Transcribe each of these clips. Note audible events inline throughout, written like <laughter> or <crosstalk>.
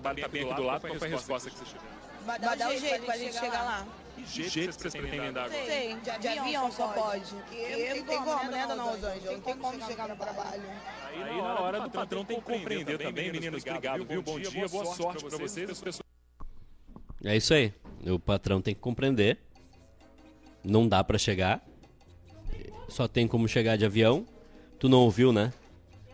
trabalha bem aqui do lado, qual foi a resposta que vocês tiveram? Vai dar um jeito pra gente chegar lá. Que jeito que vocês pretendem dar agora? Sei, de avião só pode. Não tem como, né, dona Rosângela? Não tem como chegar no trabalho. Aí na hora do patrão tem que compreender também, meninos. Obrigado, viu? Bom dia, boa sorte pra vocês. As pessoas É isso aí. O patrão tem que compreender. Não dá pra chegar. Só tem como chegar de avião. Tu não ouviu, né?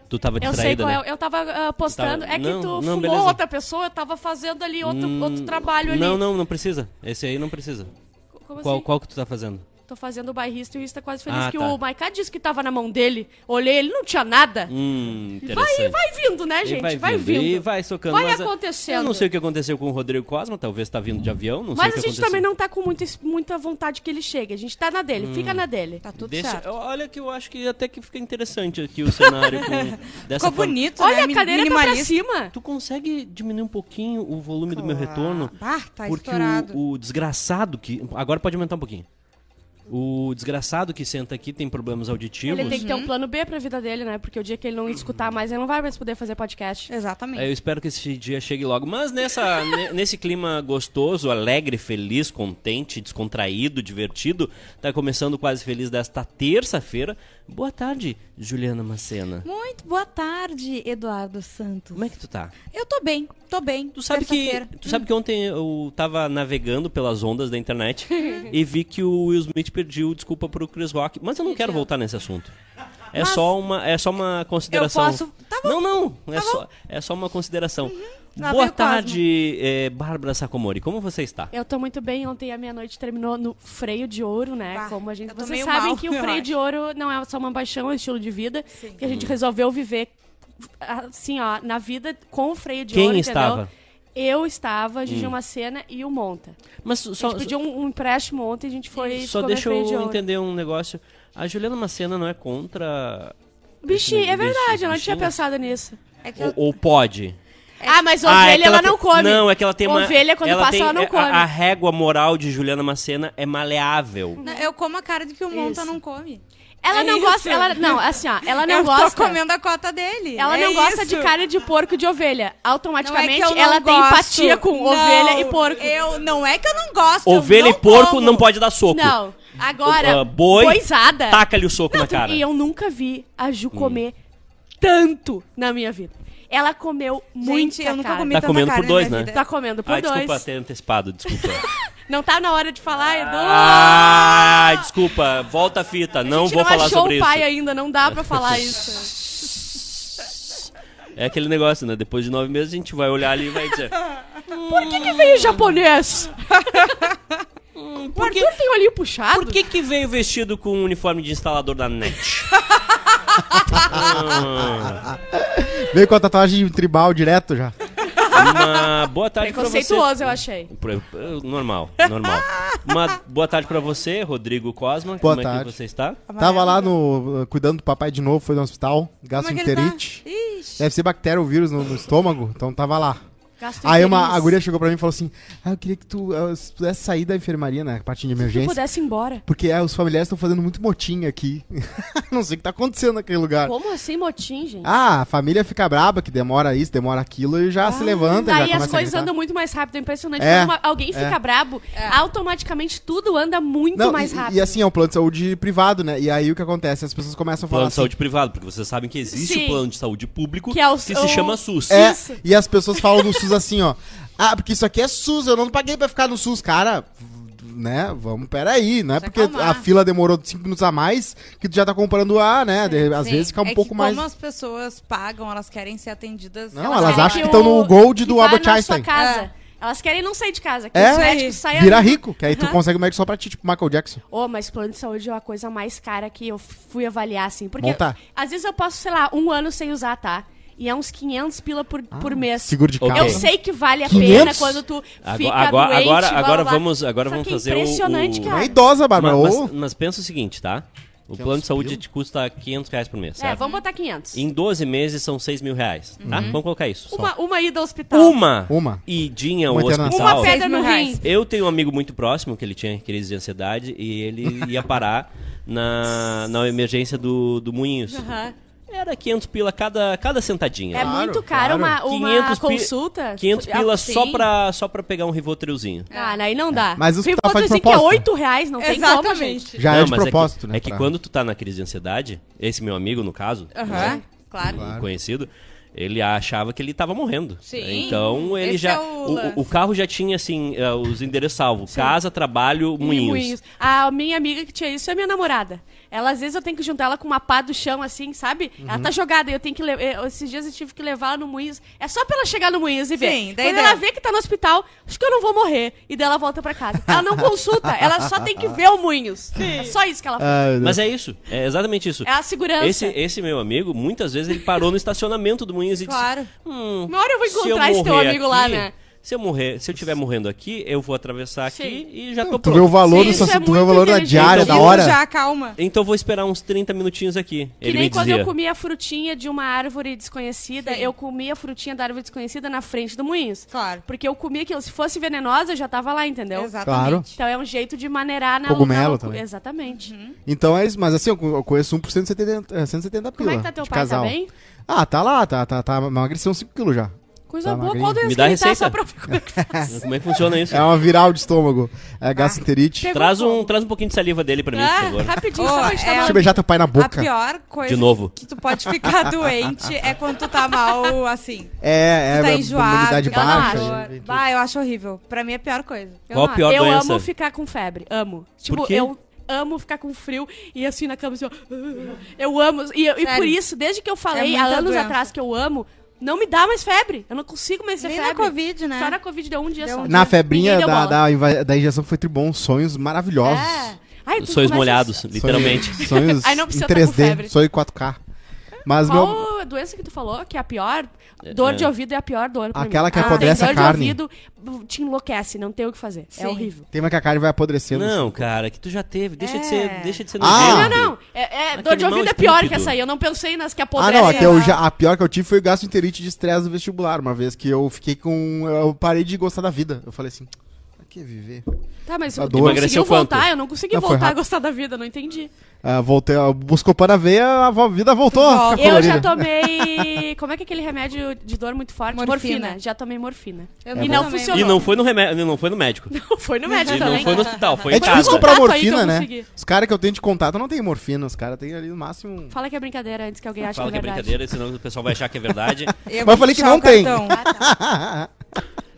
Tu tava Eu sei distraída, qual né? é. Eu tava ah, postando. Tava- É que não, tu não, fumou beleza. outra pessoa, eu tava fazendo ali outro, Hum, outro trabalho ali. Não, não, não precisa. Esse aí não precisa. Como Qual, assim? qual que tu tá fazendo? Tô fazendo o bairrista e o Ista quase feliz Ah, que tá. o Maiká disse que tava na mão dele. Olhei, ele não tinha nada. Hum, interessante. Vai, vai vindo, né, gente? vai, Vai, vindo. vindo. E vai socando. Vai mas, acontecendo. Eu não sei o que aconteceu com o Rodrigo Cosma, talvez tá vindo de avião, não sei Mas o a que gente aconteceu. também não tá com muita, muita vontade que ele chegue. A gente tá na dele, fica na dele. Tá tudo Deixa, certo. olha que eu acho que até que fica interessante aqui o cenário com, <laughs> dessa Ficou forma. bonito, Olha, né? a cadeira tá pra minimalista. cima. Tu consegue diminuir um pouquinho o volume do meu retorno? Ah, tá porque estourado. o, o desgraçado que. Agora pode aumentar um pouquinho. O desgraçado que senta aqui tem problemas auditivos. Ele tem que ter um plano B pra vida dele, né? Porque o dia que ele não escutar mais, ele não vai mais poder fazer podcast. Exatamente. É, Eu espero que esse dia chegue logo. Mas nessa, <laughs> ne- nesse clima gostoso, alegre, feliz, contente, descontraído, divertido, tá começando quase feliz desta terça-feira. Boa tarde, Juliana Macena. Muito boa tarde, Eduardo Santos. Como é que tu tá? Eu tô bem, tô bem. Tu sabe, que, tu sabe que ontem eu tava navegando pelas ondas da internet <laughs> e vi que o Will Smith pediu desculpa pro Chris Rock. Mas eu não quero voltar nesse assunto. É, só, uma, é só uma consideração. Eu posso- tá bom. Não, não. É, só, é só uma consideração. Lá Boa o tarde, eh, Bárbara Sacomori. Como você está? Eu tô muito bem. Ontem a meia-noite terminou no freio de ouro, né? Bah, Como a gente. Vocês sabem mal, que <laughs> o freio acho. de ouro não é só uma paixão, é um estilo de vida. Que a gente resolveu viver assim, ó, na vida com o freio de Quem ouro. estava? Entendeu? Eu estava, a Gigi Macena e o Monta. Mas A só, gente pediu um, um empréstimo ontem, a gente foi. só deixa de eu ouro. entender um negócio. A Juliana Macena não é contra. Bichinho, é verdade, eu não tinha pensado nisso. É que Ou, eu- ou pode? Ah, mas Ah, é ovelha ela, tem- não come. Não, é que ela tem uma. Ovelha, quando passa, tem- ela não é- come. A, a régua moral de Juliana Macena é maleável. Não, eu como a cara de que o Monta Isso. não come. Ela É não isso. gosta. Ela, não, assim, ó, ela não eu gosta. tô comendo a cota dele. Ela É não gosta isso. de carne de porco e de ovelha. Não é Automaticamente que eu não ela tem gosto. empatia com Não, ovelha e porco. Eu, não é que eu não gosto. eu Ovelha não e porco como. não pode dar soco. Não. Agora, Ah, boi, boizada. Taca-lhe o soco na Não, tu- cara. E eu nunca vi a Ju comer tanto na minha vida. Ela comeu muito eu nunca comi Tá tanta comendo carne por na dois, né? vida. Tá comendo por ah, dois. desculpa ter antecipado, desculpa. <laughs> Não tá na hora de falar, Edu. ah, desculpa, volta a fita, a não gente vou não falar achou sobre o isso. pai ainda, não dá pra falar <laughs> isso. É aquele negócio, né? Depois de nove meses a gente vai olhar ali e vai dizer. <laughs> Por que que veio japonês? o Arthur tem o olhinho puxado? Por que que veio vestido com um uniforme de instalador da NET? <laughs> Veio com a tatuagem tribal direto já. Uma boa tarde pra você. Preconceituoso, eu achei. Pro- pro- Normal, normal. Uma boa tarde pra você, Rodrigo Cosma. Boa Como é tarde. que você está? Tava lá no. uh, cuidando do papai de novo, foi no hospital. Como é que ele Gastroenterite. tá? Ixi. Deve ser bactéria ou vírus no, no estômago, então tava lá. Aí uma, a guria chegou pra mim e falou assim: Ah, eu queria que tu, uh, se pudesse sair da enfermaria, né? Parte de Se emergência. pudesse ir embora. Porque é, os familiares estão fazendo muito motim aqui. <laughs> Não sei o que tá acontecendo naquele lugar. Como assim, motim, gente? Ah, a família fica braba, que demora isso, demora aquilo e já se levanta. já Daí começa as coisas andam muito mais rápido, é impressionante. É, Quando uma- alguém é. fica brabo, automaticamente tudo anda muito Não, mais e- rápido. E, assim, é um plano de saúde privado, né? E aí o que acontece? As pessoas começam a falar Plano de assim. saúde privado, porque vocês sabem que existe Sim. o plano de saúde público Que é o- se o- chama SUS. É, Isso. e as pessoas falam do SUS <laughs> assim, ó. Ah, porque isso aqui é SUS, eu não paguei pra ficar no SUS. Cara, né, vamos, peraí. Não é porque acalmar. a fila demorou 5 minutos a mais que tu já tá comprando A, né? De- às Sim, vezes fica um é pouco que mais... Como as pessoas pagam, elas querem ser atendidas. Não, elas querem acham que o- estão no Gold do Albert Einstein. Sua casa. É. Elas querem não sair de casa. Que É, os médicos saiam Vira ali. rico, que aí tu Aham. consegue o médico só pra ti, tipo Michael Jackson. Ô, mas plano de saúde é a coisa mais cara que eu fui avaliar, assim. Porque Montar. às vezes eu posso, sei lá, um ano sem usar, tá? E é uns 500 pila por, por mês. Seguro de carro. Eu sei que vale a 500? pena quando tu Agora, fica agora, doente, agora, blá, agora blá, blá. vamos, agora vamos é fazer o- impressionante, o... cara. É idosa, Bárbara. Mas, mas- mas pensa o seguinte, tá? O 500 plano de saúde te custa 500 reais por mês, É, certo? vamos botar 500. Em 12 meses são 6 mil reais, tá? Vamos colocar isso. Uma, uma ida ao hospital. Uma, Uma. idinha ao Uma internação. hospital. Uma pedra no rim. Eu tenho um amigo muito próximo que ele tinha crise de ansiedade e ele ia parar na, na emergência do, do Moinhos. Aham. Era 500 pila cada, cada sentadinha. É Claro, muito caro claro. uma, uma 500 pi- consulta. 500 Ah, pila só sim. pra, só pra pegar um rivotrilzinho. Ah, aí não dá. Mas os Tem que tá fazendo assim que é proposta. 8 reais, não tem como, Exatamente. gente. Já Não, é de mas propósito, é que, né? É que pra- quando tu tá na crise de ansiedade, esse meu amigo, no caso, Aham, né, claro. um conhecido, ele achava que ele tava morrendo. Sim. Então ele Esse já. é o o, o carro já tinha, assim, eh, os endereços salvos: casa, trabalho, E moinhos. A minha amiga que tinha isso é minha namorada. Ela, às vezes, eu tenho que juntar ela com uma pá do chão, assim, sabe? Uhum. Ela tá jogada, e eu tenho que... eu- Esses dias eu tive que levar ela no Moinhos. É só pra ela chegar no Moinhos e ver. Sim, daí Quando ela deu. vê que tá no hospital, acho que eu não vou morrer. E daí ela volta pra casa. Ela não consulta, ela só tem que ver o Moinhos. É só isso que ela faz. Mas é isso, é exatamente isso. É a segurança. Esse, esse meu amigo, muitas vezes ele parou no estacionamento do Moinhos e Claro. disse: hum, Uma hora eu vou se eu encontrar esse teu amigo lá, aqui, né? Se eu morrer, se eu estiver morrendo aqui, eu vou atravessar aqui Sim. e já tô Tu pronto. vê o valor Sim, do isso é tu vê o muito valor da diária, da hora. já calma. Então vou esperar uns 30 minutinhos aqui. Que ele nem me quando dizia. eu comia a frutinha de uma árvore desconhecida, Sim. eu comia a frutinha da árvore desconhecida na frente do Moinhos. Claro. Porque eu comia aquilo. Se fosse venenosa, eu já tava lá, entendeu? Exatamente. Então é um jeito de maneirar na Cogumelo na- também. Exatamente. Então é isso, mas assim, eu conheço um por 170, é, 170 pila. Como é que tá teu de pai? casal. Tá bem? Ah, tá lá, tá, tá, tá emagreceu uns 5 quilos já. Coisa Tá boa. magrinho. Qual doença Me dá tá? receita. Só pra ver como é que faz. Como é que funciona isso? É uma viral de estômago. É gastroenterite. Pegou Traz um, traz um pouquinho de saliva dele pra mim, por Ah, favor. rapidinho, Ô, só pra gente é Deixa eu beijar teu pai na A boca. pior coisa De novo. que tu pode ficar <laughs> doente é quando tu tá mal, assim. É, é, Tu tá a enjoado. imunidade eu baixa. acho. e- e- Bah, eu acho horrível. Pra mim é a pior coisa. Eu Qual a pior eu doença? amo ficar com febre. Amo. Tipo, quê? eu amo ficar com frio e assim na cama assim, ó, Eu amo. E, e por isso, desde que eu falei É há anos doença. atrás que eu amo, não me dá mais febre. Eu não consigo mais ter Nem na febre. Covid, né? Só na Covid deu um dia Deu só. um Na febrinha Ninguém deu da, da, da injeção foi tribom. Sonhos maravilhosos. É. Ai, Sonhos molhados, literalmente. Sonhos, sonhos Aí não em precisa tá com 3D, febre. sonho em 4K. Mas meu, Qual a doença que tu falou que é a pior? Dor de ouvido é a pior dor pra Aquela mim. que Ah, apodrece a dor carne. de ouvido te enlouquece, não tem o que fazer. Sim. É horrível. tem uma que a carne vai apodrecendo. Não, cara, que tu já teve. Deixa de É. ser, deixa de ser Ah! nojento. Não, não. É, é, dor de ouvido é pior estúpido. que essa aí. Eu não pensei nas que Ah, apodrecem. não, a, que eu já, a pior que eu tive foi gastroenterite de estresse do vestibular. Uma vez que eu fiquei com. Eu parei de gostar da vida. Eu falei assim, que viver? Tá, mas A tu dor. conseguiu quanto? voltar? Eu não consegui Não, voltar a gostar da vida, não entendi. Ah, voltei, ah, buscopana na veia, a vida voltou a ficar Eu já tomei. Como é que é aquele remédio de dor muito forte? Morfina. Já tomei morfina. Eu e não tomei. funcionou. E não foi no remédio, não foi no médico. <laughs> Não foi no médico E não também. foi no hospital, foi É em casa. difícil comprar que morfina, né? Os caras que eu tenho de contato não tem morfina. Os caras têm ali no máximo. Fala que é brincadeira antes que alguém ache Fala que que é é verdade. brincadeira, senão o pessoal vai achar que é verdade. <laughs> Eu Mas eu falei que não puxar o tem. <laughs>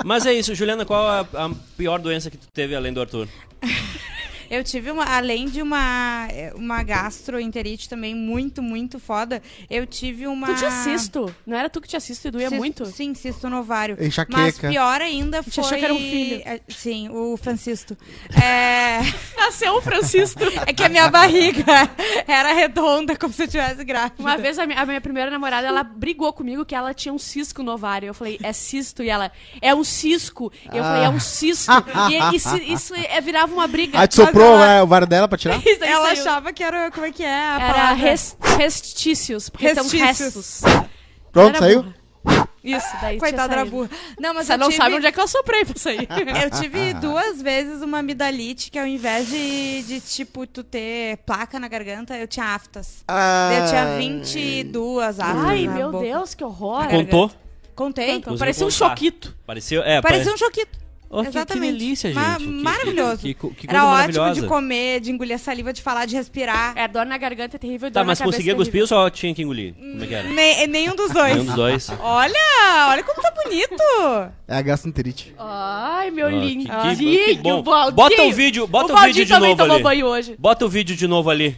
Mas é isso, Juliana, qual a, a pior doença que tu teve além do Arthur? <laughs> Eu tive uma, além de uma, eh, uma gastroenterite também muito, muito foda, eu tive uma... Tu tinha cisto. Não era tu que tinha cisto e doía Cisto- muito? Sim, cisto no ovário. Enxaqueca. Mas pior ainda foi... achou que era um filho. É, Sim, o Francisco. É... <laughs> Nasceu o Francisco. é que a minha barriga <laughs> era redonda, como se eu tivesse grávida. Uma vez a minha, a minha primeira namorada, ela brigou comigo que ela tinha um cisco no ovário. Eu falei, é cisto? E ela, é um cisco. Eu falei, é um cisto. <laughs> e isso, isso é, virava uma briga. Soprou Mas ela- né, o vário dela pra tirar? <laughs> Ela saiu. achava que era... Como é que é a Era palavra? res, restícios, porque são Restícios. restos. Pronto, Era saiu? burra. Isso, daí Coitada da burra. Não, mas Você eu não tive... sabe onde é que eu soprei pra sair. <laughs> Eu tive duas vezes uma amidalite que ao invés de, de, tipo, tu ter placa na garganta, eu tinha aftas. Ah, Eu tinha 22 aftas Ai, na meu boca. Deus, que horror. Contou? Contei? Conseguiu Parecia um contar. choquito. Pareceu, é, Parecia um choquito. Oh, que- Exatamente. Que, delícia, gente. Ma- Que- maravilhoso. Que, que, que coisa Era ótimo de comer, de engolir a saliva, de falar, de respirar. É, dor na garganta é terrível Tá, dor mas conseguia é cuspir ou só tinha que engolir? Como é que era? Ne- nenhum dos dois. Nenhum dos dois. Olha, olha como tá bonito. É a gastroenterite. Ai, meu Ah, lindo. que- que- que bom. o. Bota o vídeo- bota o Valdinho vídeo de também novo tomou ali. banho hoje. Bota o vídeo de novo ali.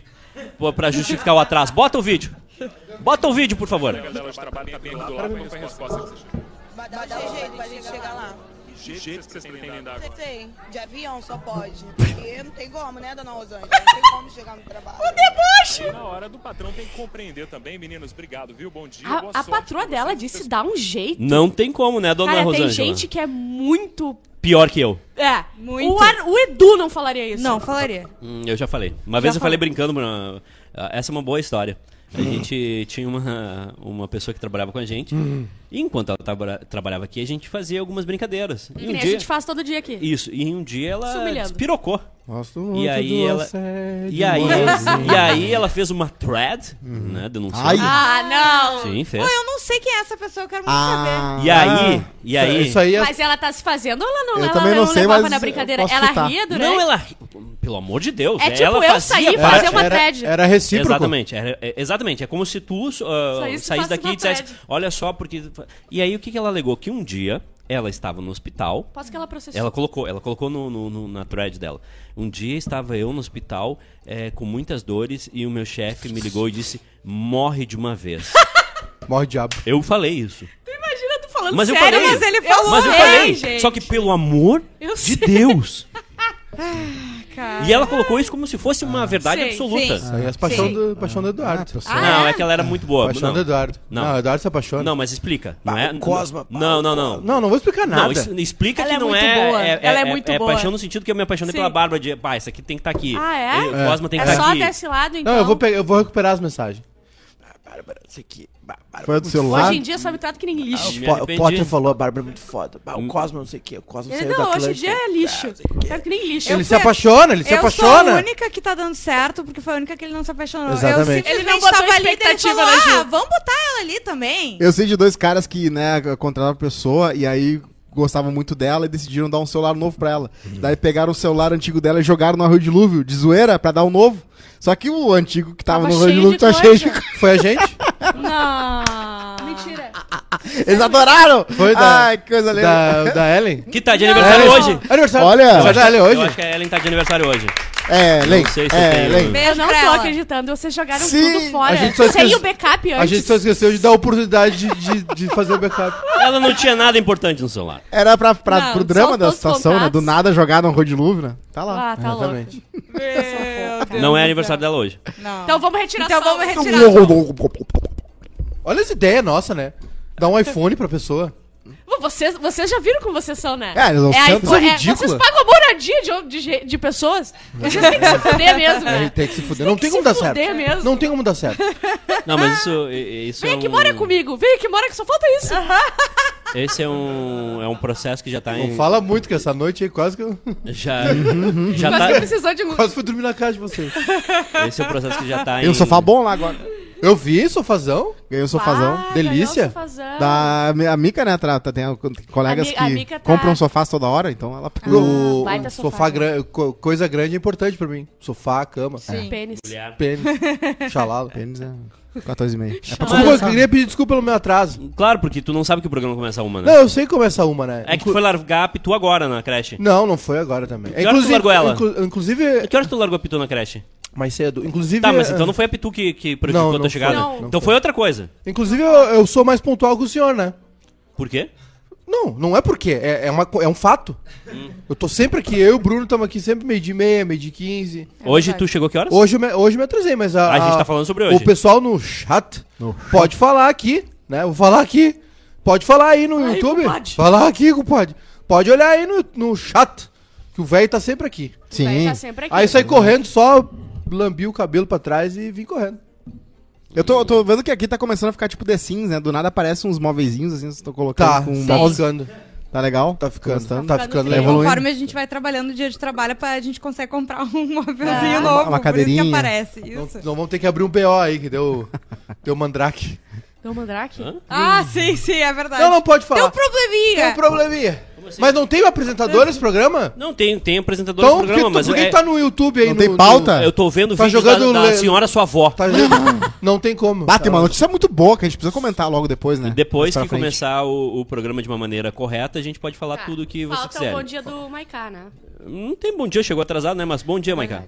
Pra justificar o atraso. Bota o vídeo. Bota o vídeo, por favor. Vocês Vai dar jeito pra gente chegar lá. Que jeito que vocês pretendem dar agora? Sei. De avião só pode. <laughs> Porque não tem como, né, dona Rosângela? Não tem como chegar no trabalho. E na hora do patrão tem que compreender também, meninos. Obrigado, viu? Bom dia. boa A, a sorte patroa dela disse dá um jeito. Não tem como, né, dona Cara, Rosângela? tem gente que é muito. Pior que eu. É, Muito. O, Ar- o Edu não falaria isso. Não, falaria. Hum, eu já falei. Uma vez eu falei brincando. ah, ah, essa é uma boa história. A gente tinha uma, uma pessoa que trabalhava com a gente. E enquanto ela traba- trabalhava aqui, a gente fazia algumas brincadeiras. Que E um nem a dia, gente faz todo dia aqui. Isso, e um dia Se ela humilhando. despirocou. Gosto muito E aí do ela- assédio, E aí, e aí ela fez uma thread, né, denunciando. Ai. Ah, não! Sim, fez. Eu não sei quem é essa pessoa, eu quero muito Ah, E aí, e aí... Isso aí é. Mas ela tá se fazendo ou ela não? Eu ela também não sei, levava mas na eu brincadeira. posso Ela chutar. ria durante. Não, ela... Pelo amor de Deus. É tipo ela eu fazia sair e parte- fazer uma era, thread. era recíproco. Exatamente, era- é- exatamente. É como se tu uh, Saísse e daqui e dissesse, olha só, porque... E aí o que, que ela alegou? Que um dia ela estava no hospital, Posso que ela processou. ela colocou, ela colocou no, no- no- na thread dela. Um dia estava eu no hospital é, com muitas dores e o meu chefe me ligou e disse, morre de uma vez. <laughs> Morre diabo. eu falei isso. Imagina tu falando Mas eu sério, falei. mas ele falou. Mas eu falei, gente. só que pelo amor Eu de sei. Deus. <laughs> Cara. E ela colocou isso como se fosse uma verdade Sei, absoluta. sim. Isso aí é a paixão Sim. do, paixão do Eduardo. Ah, não, é? é? que ela era muito boa. paixão Não, do Eduardo. Não. O Eduardo se apaixona. não, mas explica. Não é? o Cosma, Não, não, não. Não, não vou explicar nada. Não, isso- explica Ela que é não muito é, boa. é. Ela é muito boa. paixão no sentido que eu me apaixonei Sim. pela Bárbara de. Pá, isso aqui tem que estar aqui. Ah, é? O Cosma tem que É estar só aqui. desse lado, então. Não, eu vou, pegar, eu vou recuperar as mensagens. Bárbara, isso aqui. Bárbara, Foi do celular? Hoje em dia só me trata que nem lixo. Me Po- o arrependi. Potter falou, a Bárbara é muito foda. Hum. o Cosmo não sei o que, o Cosmo Ele, saiu da não, hoje em dia é lixo. Trata que nem lixo. Ele Eu se fui- apaixona, ele se eu apaixona. sou a única que tá dando certo, porque foi a única que ele não se apaixonou. Exatamente. Eu Ele não botou tava ali, ele falou, ah, vamos botar ela ali também. Eu sei de dois caras que, né, contrataram a pessoa e aí gostavam muito dela e decidiram dar um celular novo pra ela. Daí pegaram o celular antigo dela e jogaram no Arroio Dilúvio, de zoeira, pra dar um novo. Só que o antigo que tava, Tava no Arroio cheio Dilúvio de tá cheio de... <laughs> Foi a gente? <laughs> Não. Mentira. Eles adoraram! Foi da- Ai, que coisa linda. da, da Ellen? Que tá de aniversário Ellen. hoje. Aniversário. Olha. Aniversário da Ellen Eu hoje? acho que a Ellen tá de aniversário hoje. É, Len, sei se eu é, tenho- Len. Eu não pra tô ela. acreditando. Vocês jogaram Sim. tudo fora. A gente só Sem esquece- o backup antes. A gente só esqueceu de dar a oportunidade de, de, de fazer o backup. Ela não tinha nada importante no celular. Era pra, pra, Não, pro drama da os situação, né? Do nada jogar no Arroio Dilúvio, né? Tá lá. Ah, tá louco. Exatamente. Meu Deus Não é do aniversário dela hoje. céu. Não. Então vamos retirar Então só. vamos retirar. <laughs> Olha essa ideia nossa, né? Dar um iPhone pra pessoa. Vocês, vocês já viram como vocês são, né? É, eles não é, Isso é é, ridícula. Vocês pagam moradia de, de, de pessoas. Vocês têm que se fuder mesmo, Ele né? tem que se fuder. Não tem que como dar certo. mesmo. Não tem como dar certo. <laughs> Não, mas isso, i- isso Vem é aqui, um... mora comigo. Vem aqui, mora que só falta isso. <laughs> Esse é um, é um processo que já tá Não em... fala muito que essa noite aí quase que eu <laughs> Já, já que tá... precisou de um... quase fui dormir na casa de vocês. Esse é o processo que já tá em... Tem um sofá bom lá agora. Eu vi, sofazão. Ganhei um sofazão. Ah, delícia. ganhou o sofazão. Da a Mica, né? tra- Tem colegas A Mi- a que tá- compram sofás toda hora, então ela pegou. o sofá, sofá, né? gran- coisa grande é importante pra mim. Sofá, cama, Sim. Pênis. Mulher. pênis, <laughs> xalala. Pênis é 14,5. É pra Desculpa, eu queria pedir desculpa pelo meu atraso. Claro, porque tu não sabe que o programa começa uma, né? Não, eu sei é essa uma, né? É que Inclu- foi largar a Pitu agora na creche. Não, não foi agora também. Que horas tu largou ela? inclu- inclusive, Que horas tu largou a Pitu na creche? Mais cedo. Inclusive, Tá, mas eh, então não foi a Pitu que, que prejudicou Não, a tua foi. chegada? Não. Então foi outra coisa. Inclusive, eu, eu sou mais pontual que o senhor, né? Por quê? Não, não é porque, é, é, uma, é um fato. Hum. Eu tô sempre aqui, eu e o Bruno estamos aqui sempre meio de meia, meio de 15. hoje verdade. tu chegou que horas? Hoje, eu me, hoje eu me atrasei, mas a, A gente tá falando sobre hoje. O pessoal no chat pode falar aqui, né? Vou falar aqui. Pode falar aí no Aí, YouTube. compadre. Falar aqui, compadre. Pode olhar aí no, no chat, que o velho tá sempre aqui. Sim. Vai tá sempre aqui. Aí sai correndo, só lambi o cabelo pra trás e vim correndo. Eu tô, eu tô vendo que aqui tá começando a ficar tipo The Sims, né? Do nada aparecem uns móveizinhos assim, vocês estão colocando Tá, com um tá ficando. Tá legal? Tá ficando. Tá Tá ficando legal. evoluindo. Conforme a gente vai trabalhando no dia de trabalho, pra, a gente consegue comprar um <laughs> móvelzinho Ah. novo. Uma- uma por cadeirinha. Isso que aparece. Não, Isso. não vamos ter que abrir um BO aí, que deu, deu mandrake. Deu mandrake? Hã? Ah, sim, sim, é verdade. Não, não pode Tem um falar. probleminha. Tem um probleminha. Assim? Mas não tem apresentador nesse programa? Não, tem, tem apresentador Então, programa, por que, mas por que é- tá no YouTube aí? Não no- tem no- pauta? eu tô vendo Tá vídeos jogando da, da le- senhora sua avó. Tá, <laughs> não tem como. Bate, uma notícia muito boa que a gente precisa comentar logo depois, né? E depois que frente. começar o, o programa de uma maneira correta, a gente pode falar Tá. tudo que você Falta quiser. o bom dia do Maiká, né? Não tem bom dia, chegou atrasado, né? Mas bom dia, Maiká.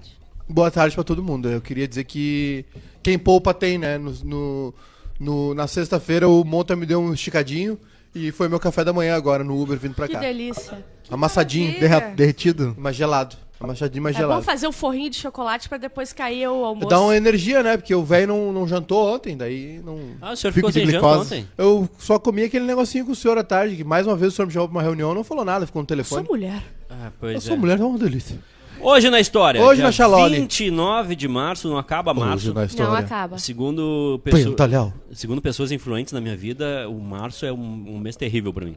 Boa tarde pra todo mundo. Eu queria dizer que quem poupa tem, né? No, no- no- na sexta-feira o Monta me deu um esticadinho e foi meu café da manhã agora no Uber vindo pra Que cá. delícia. Amassadinho, Derra- derretido. mas gelado. Amassadinho, mas É bom gelado. fazer o forrinho de chocolate pra depois cair o almoço. Dá uma energia, né? Porque o velho não, não jantou ontem, daí não. Ah, o senhor ficou de sem janta ontem? Eu só comi aquele negocinho com o senhor à tarde, que mais uma vez o senhor me chamou pra uma reunião, não falou nada, ficou no Eu sou telefone. mulher. Ah, Eu pois sou é. mulher, é uma delícia. Hoje na história. Hoje na Xalole. 29 de março, não acaba março. Hoje na Não história. acaba. Segundo, pesso- Pentalhão. segundo pessoas influentes na minha vida, o março é um, um mês terrível pra mim.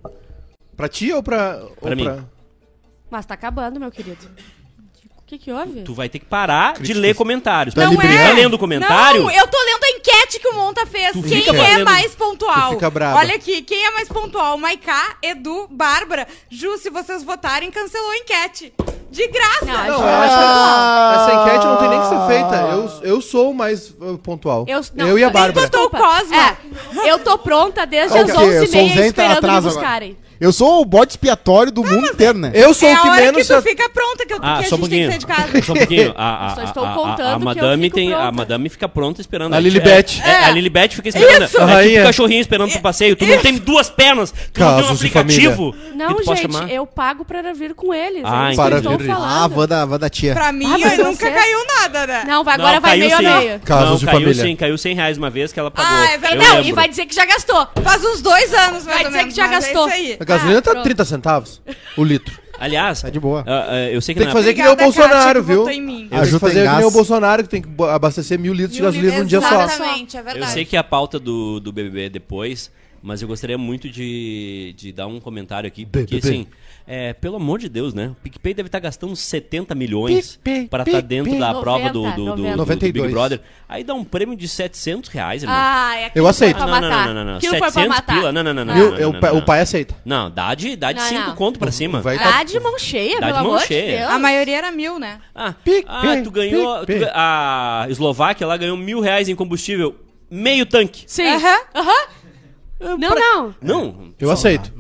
Pra ti ou pra. Pra ou mim. Mas tá acabando, meu querido. O que que houve? Tu vai ter que parar de ler comentários. Tá liberando? tá lendo o comentário? Não, eu tô lendo a enquete que o Monta fez. Tu Quem fica é fazendo- mais pontual? Tu fica brava. Olha aqui, quem é mais pontual? Maiká, Edu, Bárbara. Ju, se vocês votarem, cancelou a enquete. De graça. Não, Não, eu acho Ah. essa enquete não tem nem que ser feita. Eu, eu sou o mais uh, pontual. Eu, não, eu e a eu- Bárbara. Botou o Cosma. É, eu tô pronta desde É as quê? 11 Eu h sou o 30 Zen, tá esperando me atrás agora. buscarem. Eu sou o bode expiatório do mundo inteiro, né? Eu sou é o que a hora menos. que tu fica pronta, que, eu- Ah, que a só um gente tem que pouquinho. sair de casa. Só um pouquinho. <laughs> A, a, Só estou a- a- contando a que eu madame fico tem, a pronta. madame fica pronta esperando. A Lilibet. É, é, a Lilibet fica esperando. Isso. É A tipo rainha. cachorrinho esperando pro passeio. Tu não tem duas pernas. Tu não tem um Casos de aplicativo. Não, que tu pode gente, chamar. eu pago pra vir com eles. Ah, é isso que para eu estou vir. Ah, falando. van da, van da tia. Pra mim, Ah, mas eu nunca caiu nada, né? Não, vai, agora Não, vai caiu meio a sim. meio. Casos não, de caiu família. sim, caiu 100 reais uma vez que ela pagou. Ah, é Eu verdade. Não, lembro. e vai dizer que já gastou. Faz uns dois anos, mais Vai ou dizer menos. que já mas é gastou. isso aí. A gasolina Ah, tá pronto. 30 centavos o litro. Aliás, Tá de boa. ah, ah, eu sei que Tem que fazer que nem o Bolsonaro, viu? votou em mim. Eu tenho Ajuda que fazer que nem o Bolsonaro, que tem que abastecer mil litros de gasolina num dia só. Exatamente, é verdade. Eu sei que a pauta do, do BBB é depois, mas eu gostaria muito de, de dar um comentário aqui, porque BBB. assim, é, pelo amor de Deus, né? O PicPay deve estar gastando uns 70 milhões para estar PicPay. dentro da 90, prova do, do, do, 90. do- do 92. Big Brother. Aí dá um prêmio de 700 reais, irmão. Ah, é Eu aceito. pra não, não, não, não, não. Aquilo foi pra 700 matar. pila? Não, não, não, não. Viu? não, Eu- não, não, o pai aceita. Não, dá de, dá de Não, 5 não. conto pra cima. Vai Dá de mão cheia, Dá de pelo mão amor de cheia. Deus. A maioria era mil, né? Ah, ah, tu ganhou. a Eslováquia lá ganhou mil reais em combustível. Meio tanque. Sim. Aham. Não, não. Não. Eu aceito.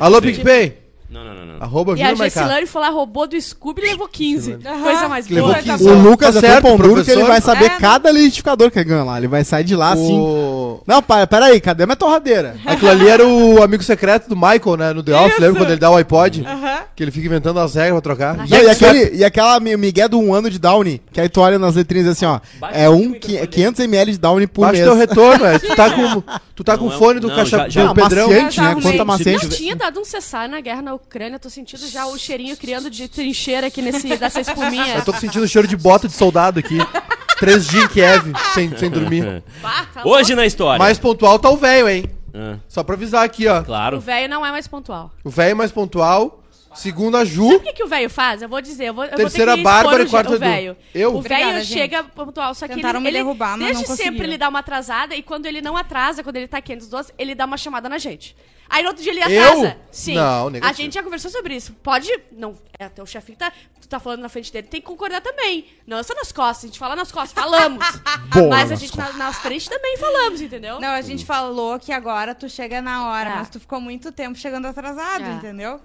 Alô. PicPay. Não, não, não, não. Arroba E a. Gessilane foi lá, roubou do Scooby e levou 15. Coisa mais Que levou boa. 15. O Lucas Tá é certo, tão pão duro que ele vai saber É, né? cada liquidificador que ele ganha lá. Ele vai sair de lá assim. O... Não, pai, peraí, cadê minha torradeira? Aquilo ali era o amigo secreto do Michael, né? No The Office, lembra quando ele dá o iPod? Aham. Que ele fica inventando as regras pra trocar. Não, e, aquele, e aquela mi- migué do um ano de Downy, que aí tu olha nas letrinhas assim, ó. É um qui- 500ml de Downy por Baixa mês. teu retorno, é. <laughs> Tu tá com, tu tá com Não é- fone do não, caixa já- já- do Ah, Pedrão. maciante, né? Quanto a Não maciante. tinha dado um cessar na guerra na Ucrânia. Tô sentindo já o cheirinho criando de trincheira aqui nesse, dessa espuminha. Eu tô sentindo cheiro de bota de soldado aqui. <laughs> Três dias em Kiev, sem, sem dormir. <laughs> Bah, tá Hoje na história. Mais pontual tá o velho, hein? Ah, Só pra avisar aqui, ó. O claro. velho não é mais pontual. O velho mais pontual. Segundo a Ju. Sabe o que, que o velho faz? Eu vou dizer, eu vou, eu Terceira vou ter que expor Bárbara o e quarto o Edu. velho. Eu? O Obrigada, velho gente. chega pontual, só que Tentaram ele, me ele- derrubar, mas desde não sempre conseguiram. ele dá uma atrasada e quando ele não atrasa, quando ele tá aqui entre os dois, ele dá uma chamada na gente. Aí no outro dia ele Eu? atrasa. Sim. Não, A negativo. gente já conversou sobre isso. Pode, não, é teu chefinho tá, tu tá falando na frente dele, tem que concordar também. Não é só nas costas, a gente fala nas costas, falamos. <laughs> Boa mas a nas gente na, nas frentes também falamos, entendeu? Não, a gente falou que agora tu chega na hora, É. mas tu ficou muito tempo chegando atrasado, É. entendeu?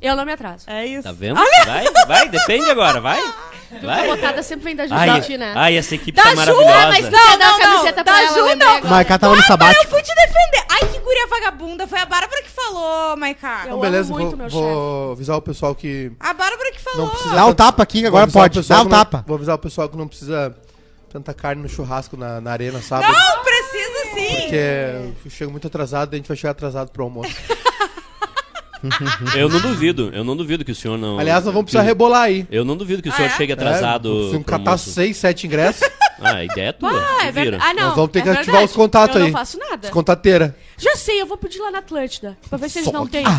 Eu não me atraso. É isso. Tá vendo? Vai, vai, defende agora, vai. A Vai. botada sempre vem da Ai, Ju, né? ai, essa equipe Da tá Ju, maravilhosa. ah, mas não, não, pra da ela, Ju, não. Maiká tava no Eu sabático. fui te defender. Ai, que guria vagabunda. Foi a Bárbara que falou, Maiká. Eu Então, beleza, amo muito vou, meu vou avisar o pessoal que A Bárbara que falou. não precisa. Dá um tanto- tapa aqui, agora o pode. Dá um que não- tapa. Vou avisar o pessoal que não precisa tanta carne no churrasco na, na arena, sábado. Não, precisa sim. Porque eu chego muito atrasado e a gente vai chegar atrasado pro almoço. <laughs> Eu não duvido, eu não duvido que o senhor não. Aliás, nós vamos que- precisar rebolar aí. Eu não duvido que o Ah, senhor é? chegue É, atrasado. Vamos pro catar almoço. seis, sete ingressos. Ah, a ideia é tua. Ah, é vira. verdade. Ah, não. Nós vamos ter é que ativar verdade. os contatos eu aí. não faço nada. As contateiras. Já sei, eu vou pedir lá na Atlântida. Pra ver se eles não têm. <laughs>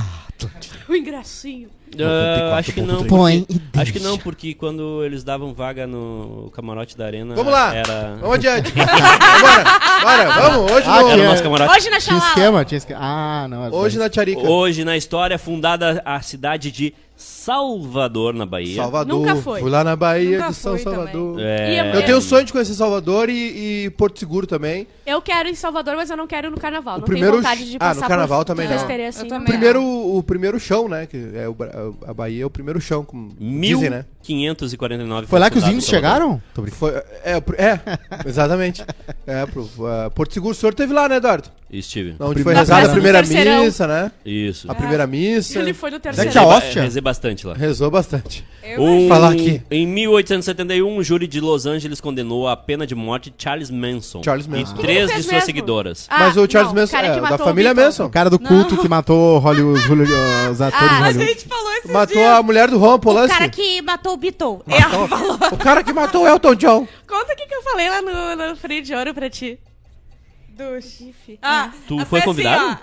O ingressinho. Ah, acho que não. Põe porque- acho que não, porque quando eles davam vaga no camarote da arena. Vamos lá. Era. Vamos adiante. <laughs> Bora, bora, vamos. Hoje, Ah, no, é. nosso camarote. Hoje na Tinha Xalala. esquema, tinha esquema. Ah, não. é hoje na Tcharica. Hoje, na história, fundada a cidade de Salvador, na Bahia. Salvador. Nunca foi. Fui lá na Bahia Nunca de São Salvador. É, E Eu tenho o sonho de conhecer Salvador e, e Porto Seguro também. Eu quero ir em Salvador, mas eu não quero ir no carnaval. O não primeiro- tenho vontade de Ah, no carnaval por também não. assim. Também. Primeiro, o primeiro chão, né? Que é o, Bra- a Bahia é o primeiro chão, como dizem, né? 1549. Foi lá que os índios chegaram? Foi, é, o é, <laughs> exatamente. É, pro, uh, Porto Seguro, o senhor teve lá, né, Eduardo? Estive. Onde Primeira- foi rezada a primeira terceirão. missa, né? Isso. A primeira missa. Ele foi no Daqui terceiro. a Rezei ba- hóstia? Rezei bastante lá. Rezou bastante. Eu Um- Falar aqui. Em 1871, um júri de Los Angeles condenou à pena de morte Charles Manson. Charles Manson. E três de suas mesmo? seguidoras. Ah, Mas o Charles não, Manson cara é que da matou o família. Manson. O cara do culto que matou Hollywood, os, Hollywood- os atores de A Hollywood. gente falou esse Matou a mulher do Roman O Polanski. cara que matou o Beatle. Ela falou. O cara que matou o Elton John. Conta o que, que eu falei lá no, no Freio de Ouro pra ti. Do chifre. Ah, Tu foi assim, convidado?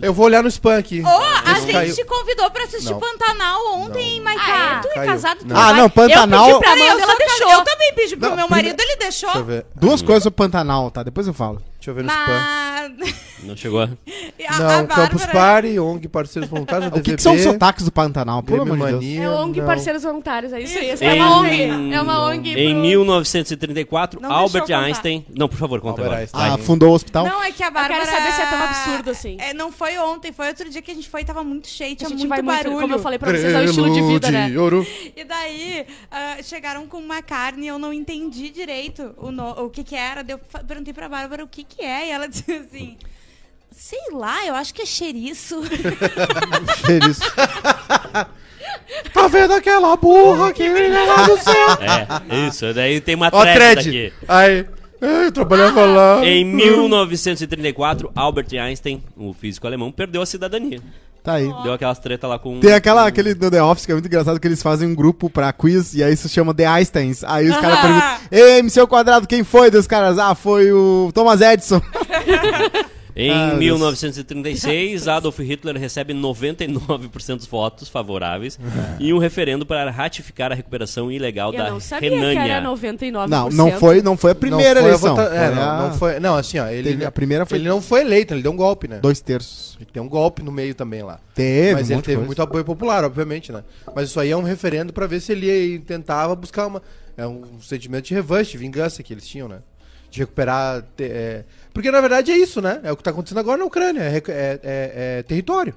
Eu vou olhar no spam aqui. Ô, a gente caiu. te convidou pra assistir Não. Pantanal ontem, Ah, Maiká. é? Tu é Caiu. casado? tu Não. Ah, vai? não, Pantanal- Eu pedi pra Amanda, ela deixou. eu também pedi pro Não, meu marido, ele deixou. Deixa eu ver. Duas coisas sobre Pantanal, tá? Depois eu falo. Deixa eu ver no spam. Mas... Não chegou. a- <laughs> a- Não, a Campus Bárbara- Party, ONG Parceiros Voluntários, O que, que são os sotaques do Pantanal? Pelo amor de Deus. Mania. É ONG não. Parceiros Voluntários, é isso aí. Isso. É Em- uma ONG. É uma ONG. Em pro- 1934, Não Albert. Einstein. Não, por favor, conta Albert agora. Einstein. Ah, fundou o hospital? Não, é que a Eu Bárbara... quero saber se é tão absurdo assim. É, não foi ontem, foi outro dia que a gente foi e tava muito cheio, A tinha gente muito vai barulho. muito, como eu falei pra vocês, é o estilo de vida, né? de ouro. E daí, ah, chegaram com uma carne, eu não entendi direito o, no- o que que era. Eu perguntei pra Bárbara o que que é, e ela <laughs> disse assim... Sei lá, eu acho que é cheiriço. Cheiriço. <laughs> <laughs> Tá vendo aquela burra que vem lá do céu? É, isso. Daí tem uma Ó, thread thread. aqui. Aí, eu trabalhava lá. Em 1934, Albert Einstein, o físico alemão, perdeu a cidadania. Tá aí. Deu aquelas treta lá com. Tem aquela, aquele do The Office que é muito engraçado que eles fazem um grupo pra quiz e aí se chama The Einsteins. Aí os caras <laughs> perguntam: Ei, MC ao quadrado, quem foi? Dos caras, ah, foi o Thomas Edison. <laughs> Em Ah, meu 1936, Adolf Hitler recebe 99% dos votos favoráveis em um referendo para ratificar a recuperação ilegal Eu da não sabia que Renânia. era 99%. Não, não foi, não foi a primeira Não foi a eleição. vota- é, não, a- não foi. Não, assim, ó, ele, Teve- a primeira foi ele não foi eleito, ele deu um golpe, né? dois terços. Ele tem um golpe no meio também lá. Teve, Mas um ele teve coisa. muito apoio popular, obviamente, né? Mas isso aí é um referendo pra ver se ele tentava buscar uma. É um sentimento de revanche, de vingança que eles tinham, né? De recuperar. é, Porque na verdade é isso, né? É o que tá acontecendo agora na Ucrânia. É, é- é- é território.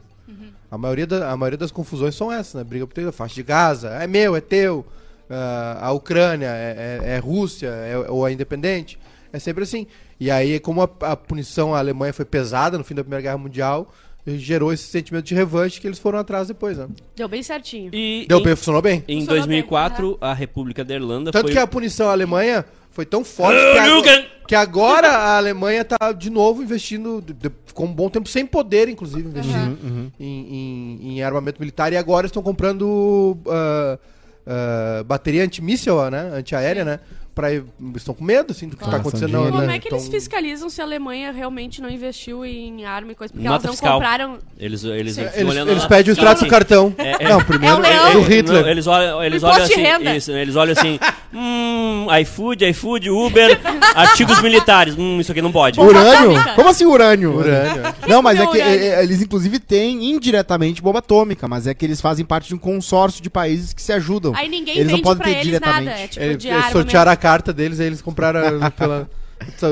A, maioria da- a maioria das confusões são essas, né? Briga por território. Faixa de Gaza, é meu, é teu. Ah, a Ucrânia é, é- é Rússia, é- ou é independente. É sempre assim. E aí, como a, a punição à Alemanha foi pesada no fim da Primeira Guerra Mundial, gerou esse sentimento de revanche que eles foram atrás depois, né? Deu bem certinho. E Deu em, bem, funcionou bem. em Funcionou 2004, a República da Irlanda Tanto foi... que a punição à Alemanha foi tão forte que, agora, que agora a Alemanha tá de novo investindo, ficou um bom tempo sem poder, inclusive, investir Uhum, Em, em- em armamento militar e agora estão comprando ah, ah, bateria antimíssil, né? Antiaérea, né? Pra, estão com medo, assim, do que Claro, tá acontecendo na dinheiro, Como né? é que eles Então, fiscalizam se a Alemanha realmente não investiu em arma e coisa? Porque Nota elas não fiscal. compraram. Eles, eles, ficam Eles, olhando eles pedem o extrato do cartão. É, é, Não, primeiro. É o leão. do Hitler. Não, eles olham, eles olham assim, isso, eles olham assim, hum, iFood, iFood, Uber, <laughs> artigos militares, hum, isso aqui não pode. Urânio? Como assim urânio? Urânio. Não, mas é que é, é, eles inclusive têm indiretamente bomba atômica, mas é que eles fazem parte de um consórcio de países que se ajudam. Aí ninguém Eles não podem pra ter eles diretamente. nada. É tipo Eles, de eles arma sortearam a. carta deles, aí eles compraram pela.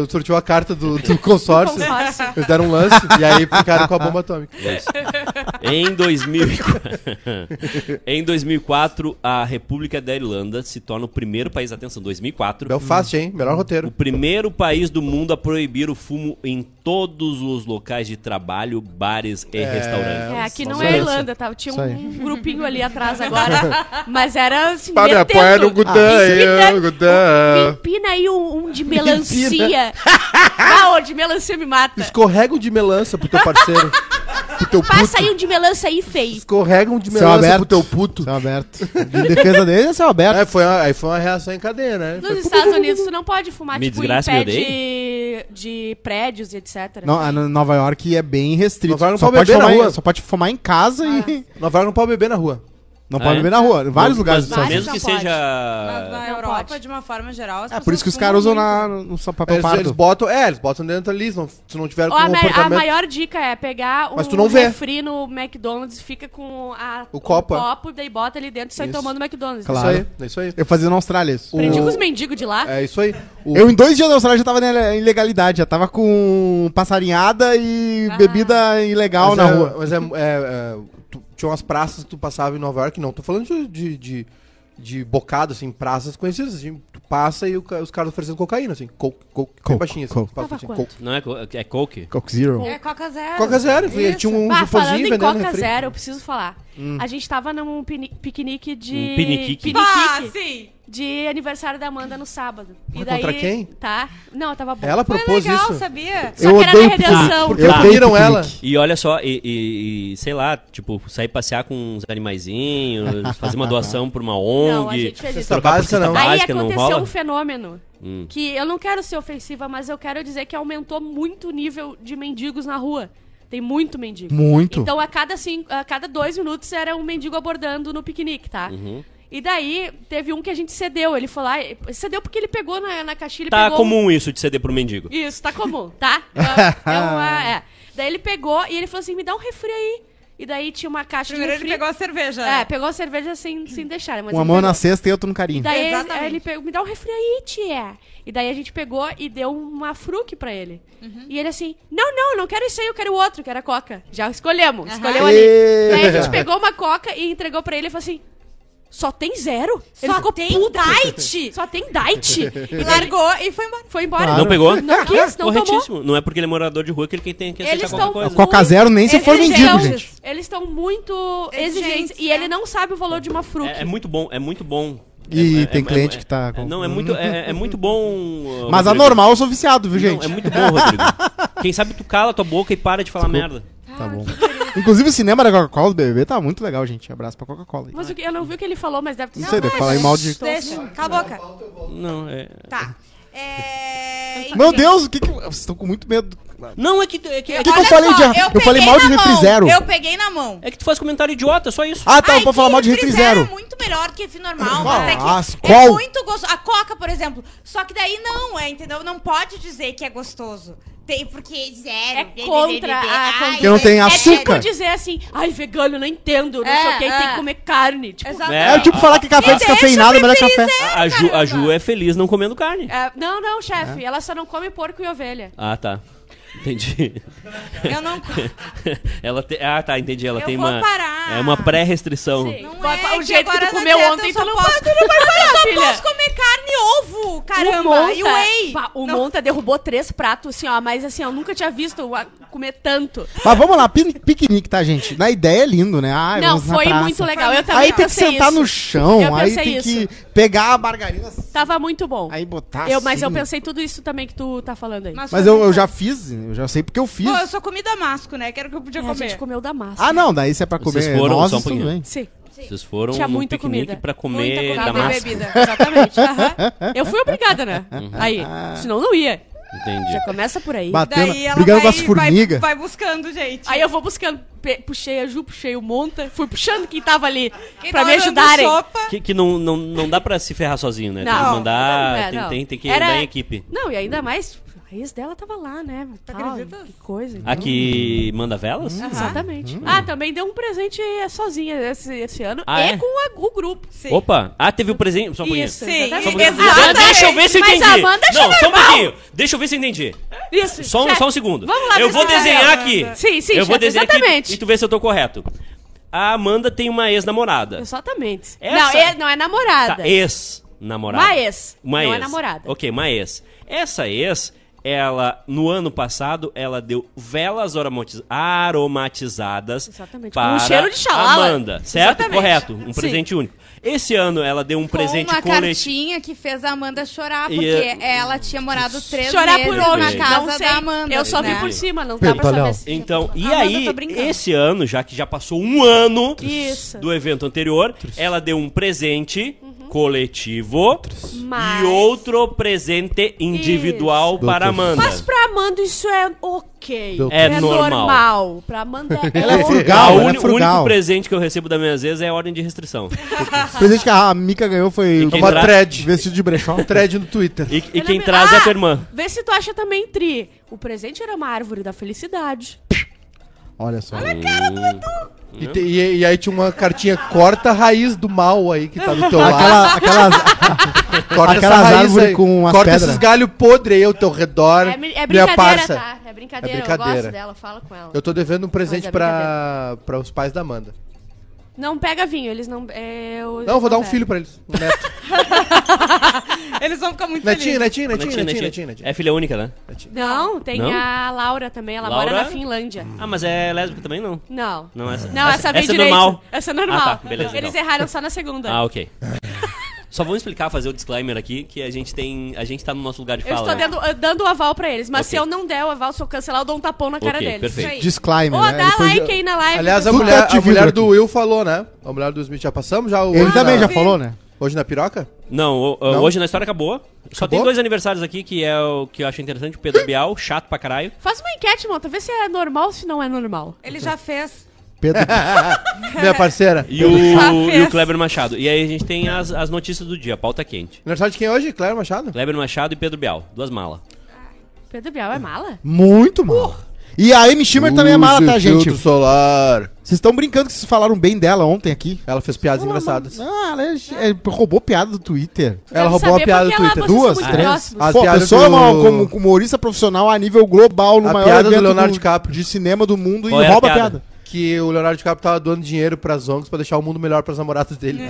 Sorteou a carta do, <laughs> do consórcio. Consórcio. Eles deram um lance e aí ficaram com a bomba atômica. Em 2004, em 2004, a República da Irlanda se torna o primeiro país, atenção, 2004, Belfast, hein? Melhor o roteiro. primeiro país do mundo a proibir o fumo em todos os locais de trabalho, bares e restaurantes. É, aqui não é. Irlanda, tá? Tinha Isso um grupinho ali atrás agora. Mas era assim, Para, metendo. apoia no Gudã, Me eu, dá- Gudã. Me empina aí um, um de melancia. <laughs> ah, o de melancia me mata. Escorrega um de melança pro teu parceiro. pro teu puto. Passa aí um de melancia aí, feio. Escorrega um de Céu melança aberto. pro teu puto. Céu aberto. De defesa deles é céu aberto. É, foi uma, aí foi uma reação em cadeia, né? Nos Foi- Estados Unidos tu não pode fumar, Me tipo, desgraça, em me pé de, de prédios e etc. Não, a no- Nova York é bem restrito. Nova York não só, pode pode beber na fumar, rua. em- só pode fumar em casa e Nova York não pode beber na rua. Não pode é? beber na rua. Vários lugares Mas Estados mesmo Unidos. que pode. Mas seja... na Não Europa, pode. de uma forma geral, as É, por isso que os caras usam fumam na, no só papel Eles, eles pardo. botam, é, eles botam dentro ali, se não, se não tiver com Ó, a, um ma- a comportamento. maior dica é pegar Mas um tu não vê. refri no McDonald's, fica com a, O copo, é. copo, daí bota ali dentro e sai Isso. tomando McDonald's. Claro. Isso aí, é isso aí. Eu fazia na Austrália isso. Aprendi O- com os mendigos de lá. É isso aí. O- Eu em dois dias na Austrália já tava na ilegalidade, já tava com passarinhada e Ah. bebida ilegal mas na é- rua. Mas é, é- é, tinha umas praças que tu passava em Nova York, não, tô falando de, de, de, de bocado, assim, praças conhecidas. assim, tu passa e o os caras oferecendo cocaína, assim. Coke, coke, bem Coke, baixinho, assim. coke. Passa assim, coke. Não é, co- é Coke? Coke Zero. É Coca Zero. Coca Zero, Isso. tinha um Ah, falando em vendendo Coca refri. Zero, eu preciso falar. A gente tava num piquenique de... Um piniquique. Ah, sim. De aniversário da Amanda no sábado. Mas contra quem? Tá. Não, tava bom. Ela Foi propôs legal, isso. sabia? Só Eu que era odeio minha redenção. Porque puniram ela. E olha só, e, e- e, sei lá, tipo, sair passear com uns animaizinhos, fazer uma doação pra uma ONG. Não, a gente fez isso. Cesta trocar básica, não. Aí básica, não aconteceu rola? um fenômeno. Hum. Que eu não quero ser ofensiva, mas eu quero dizer que aumentou muito o nível de mendigos na rua. Tem muito mendigo. Muito. Então a cada, cinco, a cada dois minutos era um mendigo abordando no piquenique, tá? Uhum. E daí teve um que a gente cedeu. Ele foi lá, cedeu porque ele pegou na, na caixinha, Tá pegou. um- comum isso de ceder pro mendigo. Isso, tá comum, tá? <laughs> É, é uma- é. Daí ele pegou e ele falou assim: me dá um refri aí. E daí tinha uma caixa Primeiro de refri. ele pegou a cerveja. É, pegou a cerveja sem, sem deixar. Mas Uma mão pegou. na cesta e outra no carinho. Daí ele, Exatamente. ele pegou, me dá um refri aí, tia. E daí a gente pegou e deu uma fruque pra ele. Uhum. E ele assim, não, não, não quero isso aí, eu quero o outro, que era coca. Já escolhemos, escolheu ali. Ê! Daí a gente pegou uma coca e entregou pra ele e falou assim, só tem zero? Ele Só ficou tem puto. diet? <laughs> Só tem diet. E <laughs> largou e foi embora. Foi embora. Claro. Não pegou? Não quis, não tomou. Corretíssimo. Não é porque ele é morador de rua que ele tem que aceitar Eles qualquer coisa. Coca Zero nem se for mendigo, estão- gente. Eles estão muito Exigentes, exigentes. E né? ele não sabe o valor de uma fruque. É, é muito bom, é muito bom. E É- é- tem é- cliente é- que tá é- com- Não, é muito, é, é muito bom. <laughs> uh, Mas Rodrigo. anormal eu sou viciado, viu, gente? Não, é muito bom, Rodrigo. Quem sabe tu cala tua boca e para de falar merda. Tá bom. Inclusive o cinema da Coca-Cola do BBB tá muito legal, gente. Abraço pra Coca-Cola. Mas o que, eu não vi o que ele falou, mas deve ter Não sei, deve falar aí mal de... Deixa, cala a boca. Não, é. Tá. É... Meu Deus, o que que... Vocês estão com muito medo. Não, é que, é que, O que, que eu Olha falei só, de... Eu, peguei falei mal de na refri mão, zero. Eu peguei na mão. é que tu faz comentário idiota, só isso. Ah, tá, Ai, eu vou falar mal de refri zero. é muito melhor que refri normal, mas é que As- é qual? muito gostoso. A Coca, por exemplo. Só que daí não, é, entendeu? Não pode dizer que é gostoso. Tem porque zero. É contra a Porque não tem é açúcar. Tipo dizer assim, ai, vegano, não entendo, não É, sei o que, tem é. que comer carne. Tipo, Exato. É, tipo falar que café descafeinado é melhor que café. A, a Ju, a Ju é feliz não comendo carne. é, não, não, chefe, ela só não come porco e ovelha. Ah, tá. Entendi. Eu não. <laughs> ela te... Ah, tá, entendi. Ela Eu tem vou uma. parar. É uma pré-restrição. Não é o jeito que tu comeu ontem, eu tu não posso- pode, tu não vai parar, Eu só filha. posso comer carne e ovo, O caramba. Monta, E whey. o Não. Monta derrubou três pratos, assim, ó, mas assim, eu nunca tinha visto comer tanto. Mas vamos lá, piquenique, tá, gente? Na ideia é lindo, né? Ai, não, vamos na foi praça. muito legal. Eu Aí também Aí tem que sentar isso. no chão, Eu aí tem isso. que pegar a margarina, Tava muito bom. aí botar eu, mas eu assim. pensei tudo isso também que tu tá falando aí. Mas eu, eu já fiz, eu já sei porque eu fiz. Pô, eu sou comida masco, né? Que era o que eu podia É, a comer. gente comeu da massa. Ah, não, daí se é pra Vocês comer foram, nozes, só um tudo pouquinho. bem. Sim, Vocês foram Tinha muita piquenique comida. pra Muita comer comida da e massa. bebida. exatamente. <laughs> aham. Eu fui obrigada, né? Aí. Senão não ia. Entendi. Já começa por aí. Batendo, Daí ela brigando vai, com as formigas. Vai, vai buscando, gente. Aí eu vou buscando. puxei a Ju, puxei o Monta. Fui puxando quem tava ali Quem pra tá me ajudarem. Que, que não, não, não dá pra se ferrar sozinho, né? tem Não. que mandar, Não, é, tem, não. tem, tem que Era- andar em equipe. Não, e ainda mais, a ex dela tava lá, né? Tal, acredita? que coisa. A que manda velas? Exatamente. Ah, também deu um presente sozinha esse, esse ano. Ah, e é? com a- o grupo. sim. Opa! Ah, teve o presente. Só um pouquinho. Isso, Sim. Só um pouquinho. Exatamente. Ah, deixa eu ver se eu Mas entendi. a Amanda não, só um pouquinho. Deixa eu ver se eu entendi. Isso. Só, um- chefe. só um segundo. Vamos lá, eu vou desenhar aqui. Sim, sim, Eu vou chefe, desenhar exatamente. aqui e tu vê se eu tô correto. A Amanda tem uma ex-namorada. Exatamente. Essa- Não, é, não é namorada. Tá, ex-namorada. Uma ex. Uma não ex. é namorada. Ok, uma ex. Essa ex, ela, no ano passado, ela deu velas aromatiz- aromatizadas Exatamente, para com cheiro de xalala. Amanda, certo? Exatamente. Correto, um Sim. presente único. Esse ano ela deu um Com presente uma coletivo. cartinha que fez a Amanda chorar, E, porque eh, ela tinha morado três Chorar meses por na onde? casa não sei. da Amanda. Eu só vi né? por cima, não dá pra Pentolhão. saber se... Então, e Amanda, aí, esse ano, já que já passou um ano Isso. do evento anterior, ela deu um presente coletivo Mas... e outro presente individual Isso. para. Amanda. Mas pra Amanda isso é ok. Doutor. É normal. Pra Amanda é Ela é frugal, Ah, o ela é o único presente que eu recebo da minha vezes é a ordem de restrição. O <laughs> presente que a Mica ganhou foi uma tra- thread. Vestido de brechó. Thread no Twitter. E, e Eu quem traz é a Ah, tua irmã. Vê se tu acha também tri. O presente era uma árvore da felicidade. Olha só. E, te- e- e aí tinha uma cartinha, corta a raiz do mal aí que tá do teu lado. Aquela, aquelas, <laughs> Corta aquelas essa raiz árvores aí. com umas Corta pedras. esses galhos podres aí ao teu redor. É, é minha brincadeira, parça. tá? É brincadeira, É eu brincadeira. gosto dela, fala com ela. Eu tô devendo um presente Mas é pra, pra os pais da Amanda. Não pega vinho, eles não. É, eu- Não, eu vou dar um filho pra eles. Um neto. <laughs> Eles vão ficar muito Netinho, felizes. netinho, netinho, Netinho, netinho, netinho. netinho, netinho. É filha única, né? Não, tem Não? a Laura também. Ela Laura? mora na Finlândia. Ah, mas é lésbica também, não? Não. Não, essa, Não, essa, veio essa é direito. normal. Essa é normal. Ah, tá, beleza, Eles então. erraram só na segunda. Ah, ok. Só vamos explicar, fazer o disclaimer aqui, que a gente tem. A gente tá no nosso lugar de eu fala. estou né? dando, dando o aval pra eles, mas Ok. se eu não der o aval, se eu cancelar, eu dou um tapão na cara Ok, deles. perfeito. Isso aí. Disclaimer, Ô, né? dá Depois like eu- aí na live. Aliás, a mulher, a mulher do. Will falou, né? A mulher do Smith já passamos? Já o Ele hoje também já falou, né? Hoje na piroca? Não, Não? hoje na história acabou. Só tem dois aniversários aqui, que é o que eu acho interessante. O Pedro Bial, chato pra caralho. Faz uma enquete, Monta, vê se é normal ou se não é normal. Ele já fez. Pedro, <laughs> Minha parceira. E o, e o Kleber Machado. E aí a gente tem as, as notícias do dia, pauta quente. Aniversário de quem é hoje? Cléber Machado? Kleber Machado e Pedro Bial, duas malas. Pedro Bial é mala? muito mal. E a Amy Schumer também é mala, tá, gente? solar. Vocês estão brincando que vocês falaram bem dela ontem aqui. Ela fez piadas engraçadas. Ah, ela é- é- roubou piada do Twitter. Ela roubou saber a piada do porque ela- Twitter. vocês são Duas, muito três. próximos. As Pô, a piadas pessoa é do- uma, como humorista profissional a nível global no A maior piada do evento Leonardo do- DiCaprio. de cinema do mundo Qual e é a rouba a piada? piada. Que o Leonardo DiCaprio tava doando dinheiro pras ONGs pra deixar o mundo melhor pras namoradas dele.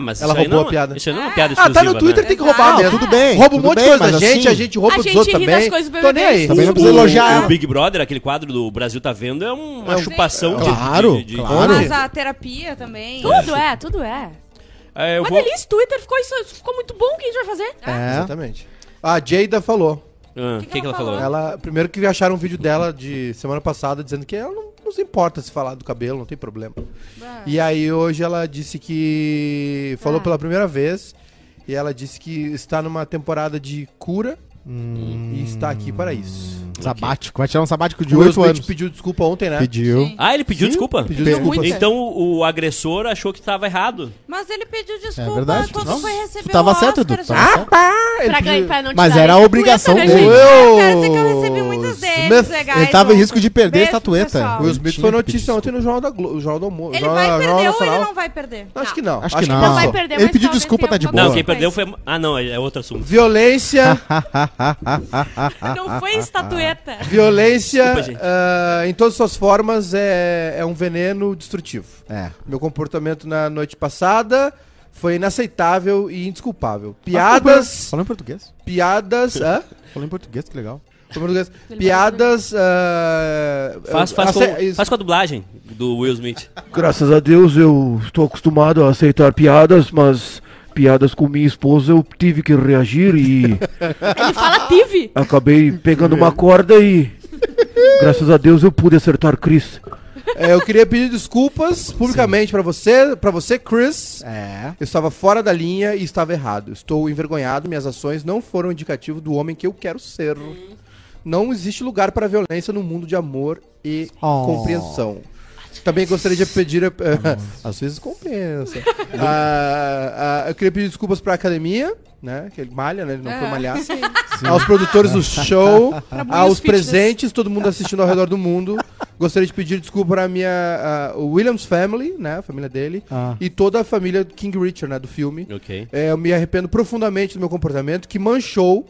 Ah, mas Ela isso aí roubou não, a piada. Isso aí não é uma piada Ah, exclusiva, tá no Twitter, né? tem que roubar mesmo. Tudo bem, Rouba um monte de coisa da mas gente, assim- a gente rouba A dos gente outros também. coisas Tô nem aí. Também não O- precisa elogiar O. Big Brother, aquele quadro do Brasil tá vendo, é um- uma É chupação de- Claro, claro. Mas a terapia também. Tudo é, tudo é. É, eu Uma vou... delícia, Twitter ficou, isso, ficou muito bom, o que a gente vai fazer? É. Exatamente. A Jada falou. Ah, O que, que, ela falou? Ela, primeiro que acharam um vídeo dela de semana passada dizendo que ela não, não se importa se falar do cabelo, não tem problema. E aí hoje ela disse que falou Ah. pela primeira vez e ela disse que está numa temporada de cura e está aqui para isso. Sabático. Vai tirar um sabático de O Will 8 Smith anos. pediu desculpa ontem, né? Pediu. Sim. Ah, ele pediu Sim, desculpa? Pediu Pe- desculpa. Então o agressor achou que tava errado. Mas ele pediu desculpa verdade, quando não? foi receber Tu tava o certo, Oscar, certo. Ele Pra, pediu- ganhar, pra não te Mas era a obrigação né, dele. Eu quero dizer que eu recebi muitas legais. Ele tava em ontem. risco de perder a Beijo pro estatueta. O Will Smith foi notícia ontem no Jornal, da Glo no Jornal do Mo- Ele Jornal- vai Jornal perder ou Nacional. ele não vai perder? Acho que não. Acho que não. não. vai perder, Ele pediu desculpa, tá de boa. Não, quem perdeu foi. Ah, não, é outro assunto. Violência, <laughs> <laughs> Não foi estatueta. violência Desculpa, ah, em todas as suas formas é, é um veneno destrutivo. É. Meu comportamento na noite passada foi inaceitável e indesculpável. Piadas, Falando em português. piadas, hã? Falando em português, que legal. Piadas, ah, Faz, faz, ace- com, faz com a dublagem do Will Smith. Graças a Deus eu estou acostumado a aceitar piadas, mas piadas com minha esposa eu tive que reagir e <laughs> Ele fala tive. acabei pegando uma corda e graças a Deus eu pude acertar Chris. É, eu queria pedir desculpas publicamente pra você, para você, Chris. É. Eu estava fora da linha e estava errado. Estou envergonhado, minhas ações não foram indicativo do homem que eu quero ser. Não existe lugar para violência no mundo de amor e Oh. compreensão. Também gostaria de pedir. eh, <laughs> às vezes compensa. Ah, ah, eu queria pedir desculpas pra academia, né? Que ele malha, né? Ele não foi malhar. Aos produtores do <laughs> show, aos presentes, todo mundo assistindo ao redor do mundo. Gostaria de pedir desculpa pra minha. ah, o Williams Family, né? A família dele. Ah. E toda a família King Richard, né? Do filme. Ok. É, eu me arrependo profundamente do meu comportamento, que manchou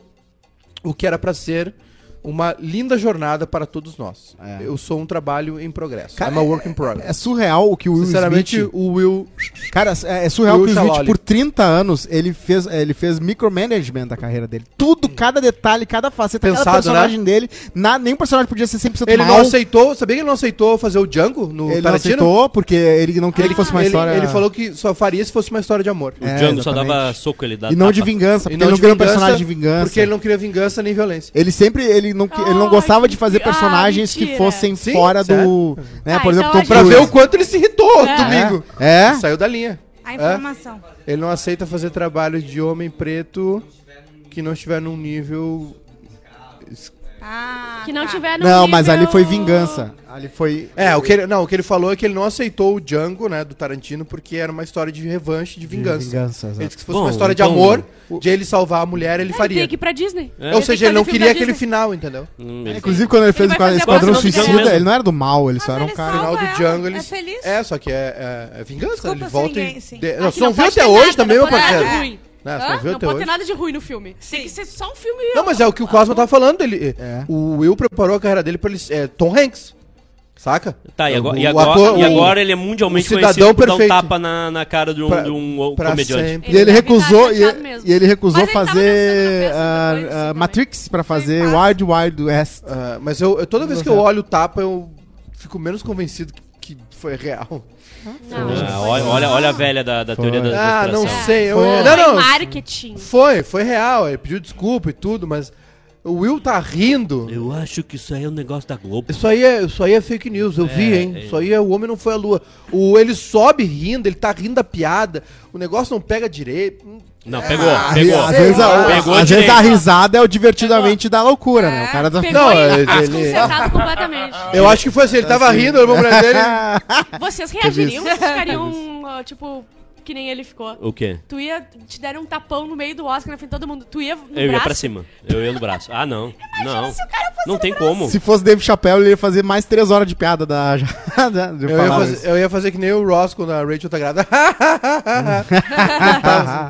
o que era pra ser uma linda jornada para todos nós. É. Eu sou um trabalho em progresso. Cara, I'm a work in progress. É surreal o que o Will Sinceramente, Smith... o Will. Cara, é, é surreal Will que o Smith, por 30 anos, ele fez, é, ele fez micromanagement da carreira dele. Tudo, cada detalhe, cada faceta, cada Pensado, personagem dele. Na, nenhum personagem podia ser 100% Ele mal. não aceitou, sabia que ele não aceitou fazer o Django no Ele não Tarantino? aceitou, porque ele não queria que fosse uma ele, história... ele falou que só faria se fosse uma história de amor. O É, Django só exatamente. dava soco, ele dava E não de tapa. vingança, E porque ele não de queria um vingança, personagem de vingança. Porque ele não queria vingança nem violência. Ele sempre, ele não, que- ele não Ai, gostava de que- fazer ah, personagens que mentira. fossem Sim, fora do... Né, Ah, por exemplo, então Tom Pra gente- ver o quanto ele se irritou É. domingo. É? Saiu da linha. A informação. Ele não aceita fazer trabalho de homem preto que não estiver num nível. Ah, Que não tá. tiver no Não, mas ali nível- foi vingança. Ali foi... É, o que ele, não, o que ele falou é que ele não aceitou o Django, né, do Tarantino, porque era uma história de revanche, de vingança. vingança, exato. ele disse que se fosse Bom, uma história então- de amor, de ele salvar a mulher, ele Ele faria. tem que ir pra Disney. É. Ou seja, ele não queria aquele Disney. final, entendeu? Hum, ele- Inclusive, quando ele fez a fazer Esquadrão Suicida, ele não era do mal, ele só Mas era um ele cara... No final do Django, ele. é feliz. É, só que é, é, é vingança. Desculpa ele se volta e. de- Não, você não viu até hoje também, meu parceiro? Né, não até pode ter hoje? nada de ruim no filme. Tem que ser só um filme. Não, mas é o que o Cosmo tava falando. Ele, É. O Will preparou a carreira dele pra ele. É, Tom Hanks. Saca? Tá, e agora, O e agora, ator- e o- agora ele é mundialmente o cidadão conhecido por dar um perfeito. tapa na, na cara de um, Pra- de um pra comediante. sempre. E ele deve recusou, e, chateado mesmo. e ele recusou Mas ele tava fazer dançando na ah, assim, Matrix pra fazer Wild Wild West. Ah, mas eu, eu- toda vez que eu olho o tapa, eu fico menos convencido que foi real. Não, Ah, olha, olha, olha a velha da, da teoria da, Ah, não conspiração. sei. Eu, Foi- não, Foi não. marketing. Foi, foi real. Ele pediu desculpa e tudo, mas o Will tá rindo. Eu acho que isso aí é um negócio da Globo. Isso aí, é, isso aí é fake news, eu vi, hein? é. Isso aí é o homem não foi à lua. O, ele sobe rindo, ele tá rindo da piada, o negócio não pega direito. Não, pegou, Ah, pegou. às vezes, a, Pegou às vezes a risada é o divertidamente da loucura, né? O cara tá... Pegou Não, ele ele- desconcertado completamente. <laughs> Eu acho que foi assim, ele tava rindo, olhou pra dele. Vocês reagiriam? Vocês ficariam, tipo, que nem ele ficou? O quê? Tu ia, te deram um tapão no meio do Oscar na frente de todo mundo. Tu ia no Eu ia braço? pra cima. Eu ia no braço. Ah, não. Não. Não tem como. Se fosse Dave Chappelle, ele ia fazer mais três horas de piada da... <laughs> de Eu ia, fazer, isso. eu ia fazer que nem o Ross quando a Rachel tá grávida. <laughs>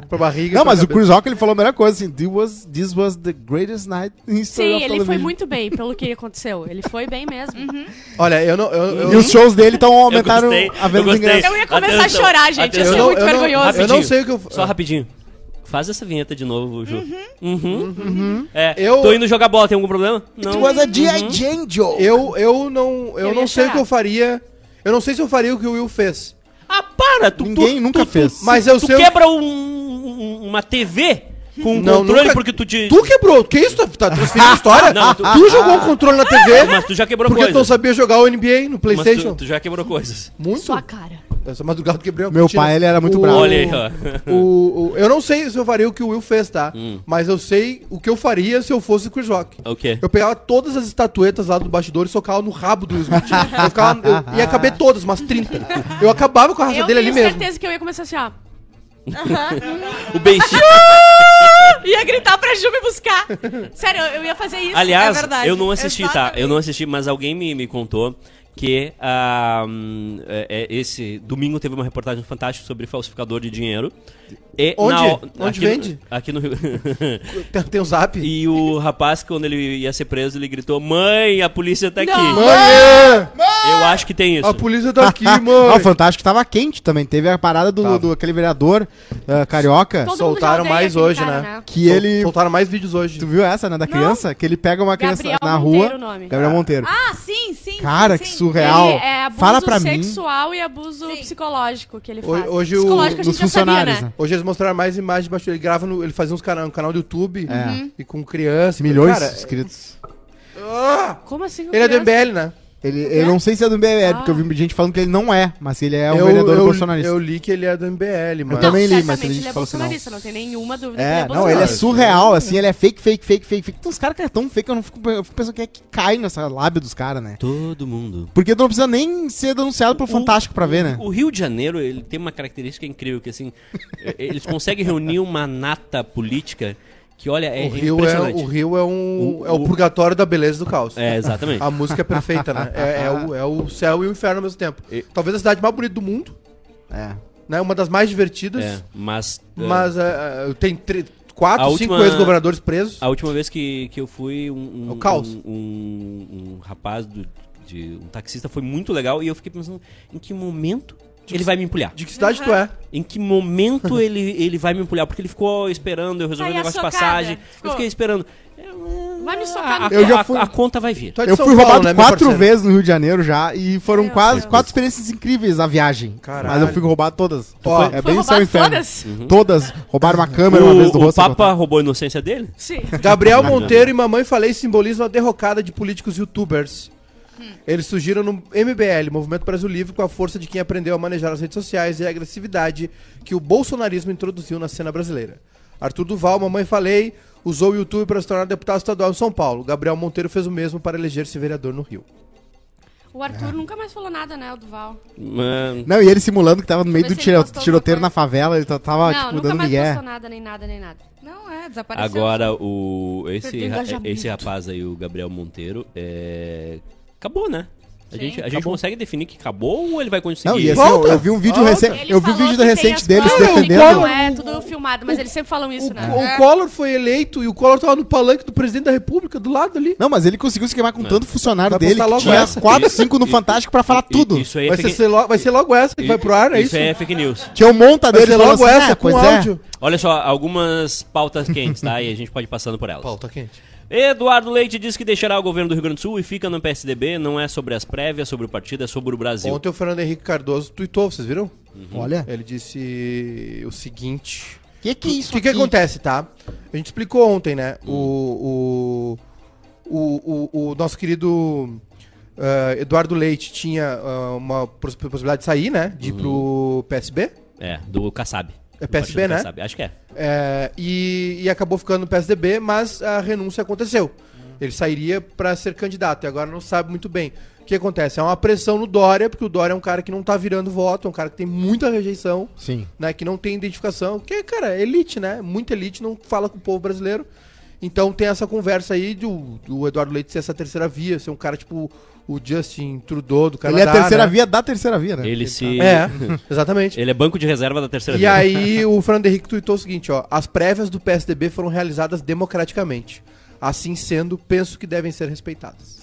pra barriga. Não, pra mas o cabeça. Chris Rock ele falou a melhor coisa assim: this was, this was the greatest night in history Sim, of ele foi television." muito bem pelo que aconteceu. Ele foi bem mesmo. Olha, eu não. Eu, eu, E os shows dele estão Eu aumentaram gostei, a venda eu de gostei. ingresso. Eu ia começar Atenção, a chorar, gente. Ia atenção. eu muito não- eu não- vergonhoso. eu não sei o que eu. Só rapidinho. Faz essa vinheta de novo, Ju. Uhum. É, Eu- tô indo jogar bola, tem algum problema? Não. It was a G.I. Joke. Eu, eu não, eu Eu não sei o que eu faria. Eu não sei se eu faria o que o Will fez. Ah, para! Tu, Ninguém tu, nunca tu, fez. Tu, Mas eu tu sei quebra um- um- uma TV com um Não, controle nunca- porque tu te... Tu quebrou. Que isso? Tá <laughs> transferindo história? Não, tu- tu... jogou um controle na TV Mas tu já quebrou porque tu não coisas. sabia jogar o NBA no Mas PlayStation. tu, tu já quebrou coisas. Muito. Sua cara. Essa madrugada eu quebrei uma Meu cortina. pai, ele era muito O- bravo. Olha aí, ó. O, o- eu não sei se eu faria o que o Will fez, tá? Hum. Mas eu sei o que eu faria se eu fosse o Chris Rock. O quê? Eu pegava todas as estatuetas lá do bastidor e socava no rabo do Will Smith. eu, ficava, eu ia caber todas, umas 30. Eu acabava com a raça Eu dele tenho ali mesmo. certeza que eu ia começar assim, ó. O beijinho. <laughs> Ia gritar pra Ju me buscar. Sério, eu eu ia fazer isso. Aliás, é verdade. eu não assisti, tá? Exatamente. Eu não assisti, mas alguém me, me contou que é- é, esse domingo teve uma reportagem fantástica sobre falsificador de dinheiro. E Onde? na- Onde aqui no- vende? aqui no Rio. Tem, tem o zap. e o rapaz, quando ele ia ser preso, ele gritou: Mãe, a polícia tá aqui. Não. Mãe! Eu acho que tem isso. A polícia tá aqui, <laughs> mãe. o Fantástico tava quente também. Teve a parada do, do aquele vereador ah, carioca. Todo Soltaram mais hoje, cara, né? Que Sol- ele. Soltaram mais vídeos hoje. Tu viu essa, né? Da criança? Que ele pega uma criança Gabriel na Monteiro rua. Gabriel Monteiro. Ah, sim, sim. Cara, sim, que surreal. Ele é abuso Fala pra mim. sexual e abuso Sim. psicológico que ele Hoje- faz. hoje o- psicológico a dos gente já sabia, funcionários, né? né? Hoje eles mostraram mais imagens de baixo. Ele grava no. Ele fazia uns canal, um canal do YouTube É. e com criança. Milhões Cara, de inscritos. Como assim? com ele é do criança? MBL, né? Ele, eu não sei se é do MBL, porque eu vi gente falando que ele não é, mas ele é um eu, vereador eu, bolsonarista. eu li que ele é do MBL, mano. Eu também li, mas ele é fala assim, não. bolsonarista, não tem nenhuma dúvida É, que não, ele é bolsonarista. surreal, assim, ele é fake, fake, fake, fake, fake. Tem uns caras que é tão fake que eu não fico, eu fico pensando que é que cai nessa lábia dos caras, né? Todo mundo. Porque tu não precisa nem ser denunciado pro Fantástico pra ver, né? O Rio de Janeiro, ele tem uma característica incrível, que assim, <laughs> eles conseguem reunir uma nata política que, olha, é o, Rio é, o Rio é um. O- é o o- purgatório da beleza do caos. É, exatamente. A música é perfeita, né? É, é o, é o céu e o inferno ao mesmo tempo. E- Talvez a cidade mais bonita do mundo, É. né? Uma das mais divertidas. É, mas... eh, Mas é, é, tem tre- quatro, A cinco última- ex-governadores presos. A última vez que, que eu fui, um, um, O caos. um, um- um rapaz, do, de, um taxista, foi muito legal e eu fiquei pensando, em que momento ele vai me empulhar? De que cidade tu é? Em que momento <laughs> ele, ele vai me empulhar? Porque ele ficou esperando, eu um a negócio de socada. passagem. Ficou. Eu fiquei esperando. Vai me A, socar no a- Eu já a- fui- a conta vai vir. É de Eu São fui Paulo, roubado né, quatro vezes no Rio de Janeiro já e foram Meu quase Deus. quatro experiências incríveis a viagem. Caralho. Mas eu fui roubado todas. Ó, é Foi bem e roubado inferno. todas? Todas. Roubaram uma câmera uma vez do O, o rosto. Papa roubou a inocência dele? Sim. Gabriel Monteiro e Mamãe Falei simbolizam a derrocada de políticos youtubers. Eles surgiram no MBL, Movimento Brasil Livre, com a força de quem aprendeu a manejar as redes sociais e a agressividade que o bolsonarismo introduziu na cena brasileira. Arthur Duval, Mamãe Falei, usou o YouTube para se tornar deputado estadual em São Paulo. Gabriel Monteiro fez o mesmo para eleger-se vereador no Rio. O Arthur nunca mais falou nada, né, o Duval? Mano, Não, e ele simulando que tava no meio do tiro- tiroteiro na favela, ele tá- tava, não, tipo, nunca dando mais migué. postou nada, nem nada, nem nada. Não é, desapareceu. Agora, o, esse, ra- esse rapaz aí, o Gabriel Monteiro, é... acabou, né? A Sim. gente, a gente consegue definir que acabou ou ele vai conseguir? Não, e assim, eu, eu vi um vídeo recente, eu vi um vídeo que tem recente dele se que defendendo. Não é tudo filmado. mas eles sempre falam isso, O, né? o Collor foi eleito e o Collor tava no palanque do presidente da república, do lado ali. Não, mas ele conseguiu se queimar com tanto funcionário Vai dele que logo tinha essa. 4, 5 no Fantástico pra falar tudo. Isso aí é Vai fake, ser, logo, vai ser logo essa que vai pro ar, é isso? isso é fake news. Tinha um monta dele logo assim, essa "Ah, com é." áudio. Olha só, algumas pautas quentes, tá? E a gente pode ir passando por elas. Pauta quente. Eduardo Leite diz que deixará o governo do Rio Grande do Sul e fica no PSDB. Não é sobre as prévias, sobre o partido, é sobre o Brasil. Ontem o Fernando Henrique Cardoso tuitou, vocês viram? Olha, Ele disse o seguinte. que que é isso O que, que acontece, tá? A gente explicou ontem, né? O, o, o, o, o nosso querido eh, Eduardo Leite tinha ah, uma pos- possibilidade de sair, né? De ir pro PSB. É, do Kassab. É PSB, né? Kassab. Acho que é. É, e, e acabou ficando no PSDB, mas a renúncia aconteceu. Ele sairia para ser candidato e agora não sabe muito bem. O que acontece? É uma pressão no Dória, porque o Dória é um cara que não tá virando voto, é um cara que tem muita rejeição, Sim. né? Que não tem identificação, que cara, é elite, né? Muita elite não fala com o povo brasileiro. Então tem essa conversa aí do, do Eduardo Leite ser essa terceira via, ser um cara tipo o Justin Trudeau do Canadá. Ele é a terceira né? via da terceira via, né? Ele se. É, exatamente. Ele é banco de reserva da terceira E via. aí <laughs> o Fernando Henrique tweetou o seguinte, ó. As prévias do PSDB foram realizadas democraticamente. Assim sendo, penso que devem ser respeitadas.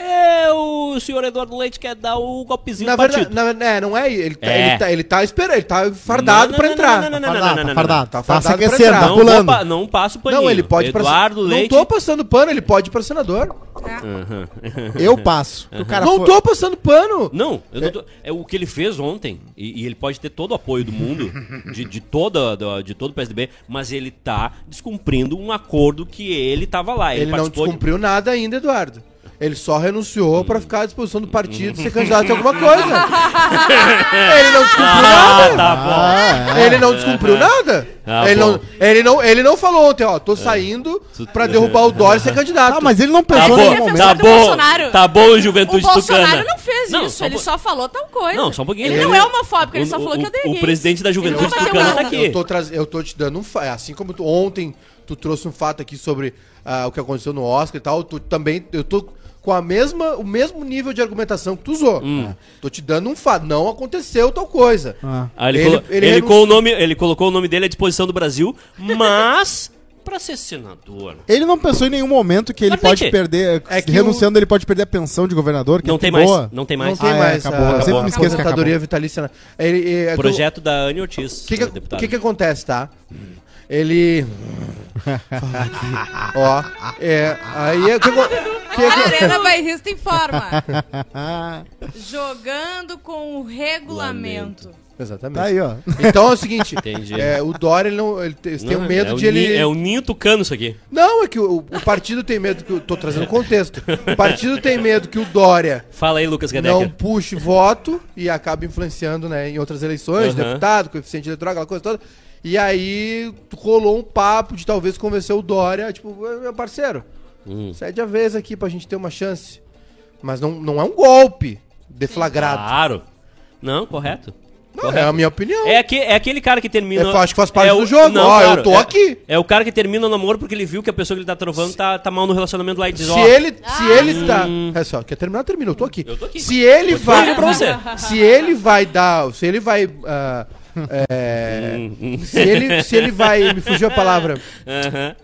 É, o senhor Eduardo Leite quer dar o golpezinho Na do verdade, partido. na, é, não é ele. Tá, É. ele, tá, ele tá esperando, ele tá fardado Não, pra não, entrar. não, não, não, Fardado, não, não, tá não, fardado. Tá Tá fardado pra entrar. tá Não, pulando. pa- não passa o paninho. Não, ele pode ir pra Eduardo Não Leite. tô passando pano, ele pode ir pra senador. Aham. Eu passo. O cara não foi- tô passando pano. Não, eu não tô- é o que ele fez ontem, e, e ele pode ter todo o apoio do mundo, de, de, toda, da- de todo o PSDB, mas ele tá descumprindo um acordo que ele tava lá. Ele, Ele, não participou de- descumpriu nada ainda, Eduardo. Ele só renunciou pra ficar à disposição do partido e ser candidato a alguma coisa. <laughs> ele não descumpriu nada. tá bom. Ah, é. Ele não descumpriu nada. Ah, ele, não, ele, não, ele não falou ontem, ó, tô saindo pra derrubar o Dória e ser candidato. Ah, mas ele não Tá pensou em bom, momento. tá do bom, Bolsonaro. tá bom, O Juventude Bolsonaro Tucana. não fez Não, isso, só ele po- só falou tal coisa. Não, só um pouquinho. Ele, Ele- não é homofóbico, ele o- só falou o- que eu dei o presidente da Juventude Tucana nada. tá aqui. Eu tô, traz... eu tô te dando um fato. Assim como tu- ontem tu trouxe um fato aqui sobre ah, o que aconteceu no Oscar e tal, tu também. Eu tô com a mesma, o mesmo nível de argumentação que tu usou. Hum. Tô te dando um fato. Não aconteceu tal coisa. Ah. Ah, ele, Ele- colo- ele ele o nome, ele colocou o nome dele à disposição do Brasil, mas <laughs> pra ser senador. Ele não pensou em nenhum momento que ele pode perder. É que renunciando, ele pode perder a pensão de governador. Que Não é tem boa. mais, não tem mais. Não tem Ah, é, mais acabou. a, Eu sempre a me esqueço que aposentadoria vitalícia. né? Ele, é, é que o- Projeto da Anne Ortiz, O que que, que que acontece, tá? Ele. <laughs> Ó. É. Aí. O que, que, A <laughs> Arena Bairrista informa. <laughs> Jogando com o regulamento. exatamente. tá aí, ó. Então é o seguinte. Entendi. é, o Dória, ele não. Ele tem, eles têm Não, um medo é o de ele. Ni- É o ninho tucano isso aqui. Não, é que o, o partido tem medo que. Eu tô trazendo contexto. O partido tem medo que o Dória Fala aí, Lucas não Gadeca. puxe voto e acabe influenciando né, em outras eleições, Aham. deputado, coeficiente eleitoral, aquela coisa toda. E aí rolou um papo de talvez convencer o Dória, tipo, meu parceiro, Hum. cede a vez aqui pra gente ter uma chance. Mas não, não é um golpe deflagrado. Claro. Não, correto. Não, é a minha opinião. É, aque- é aquele cara que termina. Eu acho que faz parte é do o- jogo. Ó, eu tô é- aqui. É o cara que termina o namoro porque ele viu que a pessoa que ele tá trovando tá, tá mal no relacionamento lá e diz: Se ele, se ele tá. É só, quer terminar, termina. Eu tô aqui. Eu tô aqui. Se ele Vou vai. pra você. <laughs> Se ele vai dar. Se ele vai. ah, é, se, ele, se ele vai. Me fugiu a palavra.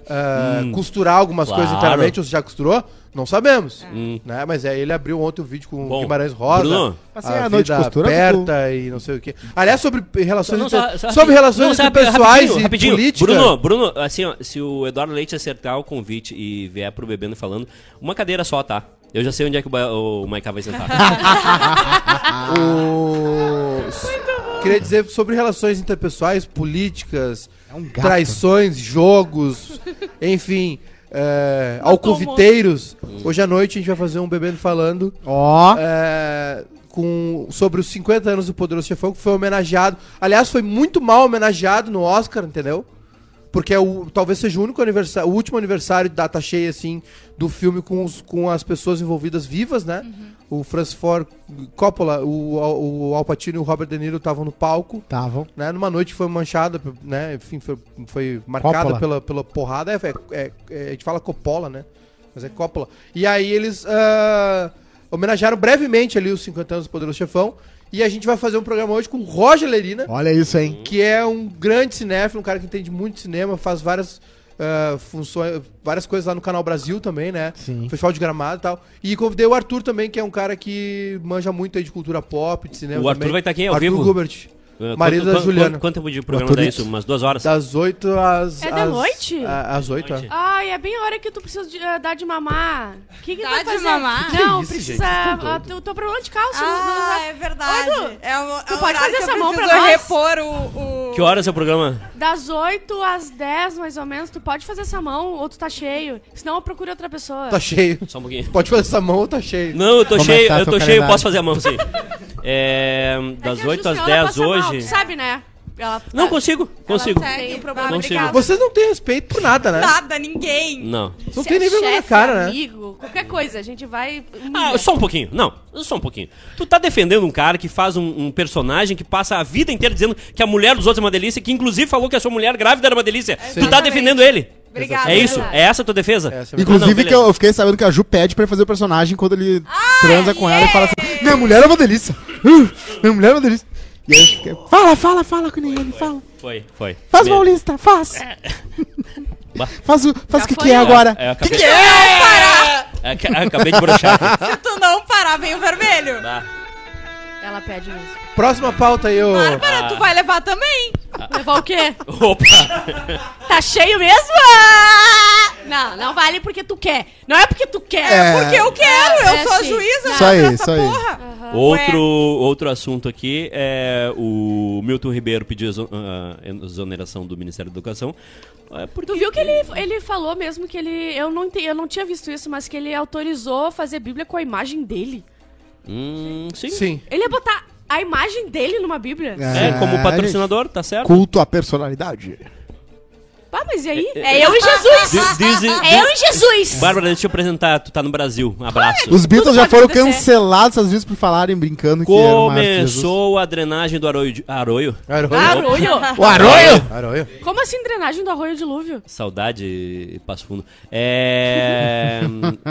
Ah, costurar algumas Claro. coisas internamente, ou se já costurou, não sabemos. Hum. Né? Mas é, ele abriu ontem um vídeo com o Bom, Guimarães Rosa. Bruno. Assim, a a noite costura, aberta e não sei o quê. Aliás, sobre relações, Não, inter- só- só sobre relações Não, só interpessoais rapidinho, e rapidinho. política. Bruno, Bruno, assim, ó, se o Eduardo Leite acertar o convite e vier pro Bebendo falando, uma cadeira só, tá? Eu já sei onde é que o, Ba- o Maiká vai sentar. <laughs> O... Queria dizer sobre relações interpessoais, políticas, É um traições, jogos, <laughs> enfim, é, alcoviteiros. Hoje à noite a gente vai fazer um Bebendo Falando Ó. é, com, sobre os 50 anos do Poderoso Chefão, que foi homenageado. Aliás, foi muito mal homenageado no Oscar, entendeu? Porque é o, talvez seja o único aniversário, o último aniversário de data cheia, assim, do filme com, os- com as pessoas envolvidas vivas, né? O Francis Ford Coppola, o, o Al Pacino e o Robert De Niro estavam no palco, Estavam. né? Numa noite que foi manchada, né? Enfim, foi, foi marcada Coppola. pela, pela porrada. É, é- é- a gente fala Coppola, né? Mas é Coppola. E aí eles ah, homenagearam brevemente ali os 50 anos do Poderoso Chefão. E a gente vai fazer um programa hoje com o Roger Lerina, Olha isso, hein? que é um grande cinéfilo, um cara que entende muito de cinema, faz várias ah, funções, várias coisas lá no Canal Brasil também, né? Sim. Festival de Gramado e tal. E convidei o Arthur também, que é um cara que manja muito aí de cultura pop, de cinema O Arthur também. vai estar aqui ao Arthur vivo? Gubert. Uh, Marido quanto, da quanto- Juliana. Quanto, quanto tempo de programa Arthur dá isso? Umas duas horas? Das 8 às. É da às- noite? a- Às 8, Noite. é. Ai, é bem a hora que tu precisa de, eh, dar de mamar. O que que tu vai de fazer? mamar? Não, isso, precisa... gente? Ah, tu, tô problema de calça. Ah, não- é verdade. É o, é tu pode fazer que eu essa mão pra nós? repor o... o... Que horas é o programa? Das 8 às 10, mais ou menos, tu pode fazer essa mão ou tu tá cheio. Senão eu procuro outra pessoa. Tá cheio. Só um pouquinho. Pode fazer essa mão ou tá cheio? Não, eu tô Como é cheio, tá eu tô cheio, calendário? posso fazer a mão sim. É, É das 8 às Juliana 10 passa mal, hoje. tu sabe, né? Ela Não, consigo, consigo. Segue, Tem um problema, Não obrigada. Vocês não têm respeito por nada, né? Nada, ninguém. Não. Não Se tem é nem vergonha na cara, né? amigo, qualquer coisa, a gente vai... Ah, só um pouquinho. Não, só um pouquinho. Tu tá defendendo um cara que faz um, um personagem que passa a vida inteira dizendo que a mulher dos outros é uma delícia, que inclusive falou que a sua mulher grávida era uma delícia. Tu tá defendendo ele. Obrigada. É isso? É essa a tua defesa? Essa é a Inclusive, Não, não, que eu, fiquei sabendo que a Ju pede pra ele fazer o personagem quando ele transa com ela e fala assim: Minha mulher é uma delícia! Uh, <laughs> minha mulher é uma delícia! E aí fica, fala, fala, fala com ele, fala. Foi, foi. Faz Mesmo. Paulista, faz! Bah. <laughs> Faz o, faz Já o que, foi, que é agora? É, eu acabei, Parar. é, que- acabei de broxar. Se tu não parar, vem o vermelho. Bah. Ela pede mesmo. Próxima pauta aí, ô. Bárbara, tu vai levar também. Levar o quê? <laughs> Opa! Tá cheio mesmo? Ah! Não, não vale porque tu quer. Não é porque tu quer. É. Porque eu quero, eu É, sou a sim. juíza Isso aí, dessa isso aí. porra. Outro, outro assunto aqui é o Milton Ribeiro pediu exo- ah, exoneração do Ministério da Educação. É porque Tu viu que ele, ele falou mesmo que ele. Eu não, ente- eu não tinha visto isso, mas que ele autorizou fazer Bíblia com a imagem dele. Hum, sim. Sim. Ele ia botar a imagem dele numa Bíblia? É, como gente. patrocinador, tá certo? Culto à personalidade. Ah, mas e aí? É eu e Jesus! Di- dizem- É eu e Jesus! Bárbara, deixa eu apresentar, tu tá no Brasil. Um abraço. Os Beatles Tudo já foram acontecer. cancelados às vezes por falarem brincando que era Jesus. Começou a drenagem do Arroio. de- Arroio? Arroio. Arroio! O Aroio! Arroio. Como assim drenagem do arroio dilúvio? Saudade, Passo Fundo. É...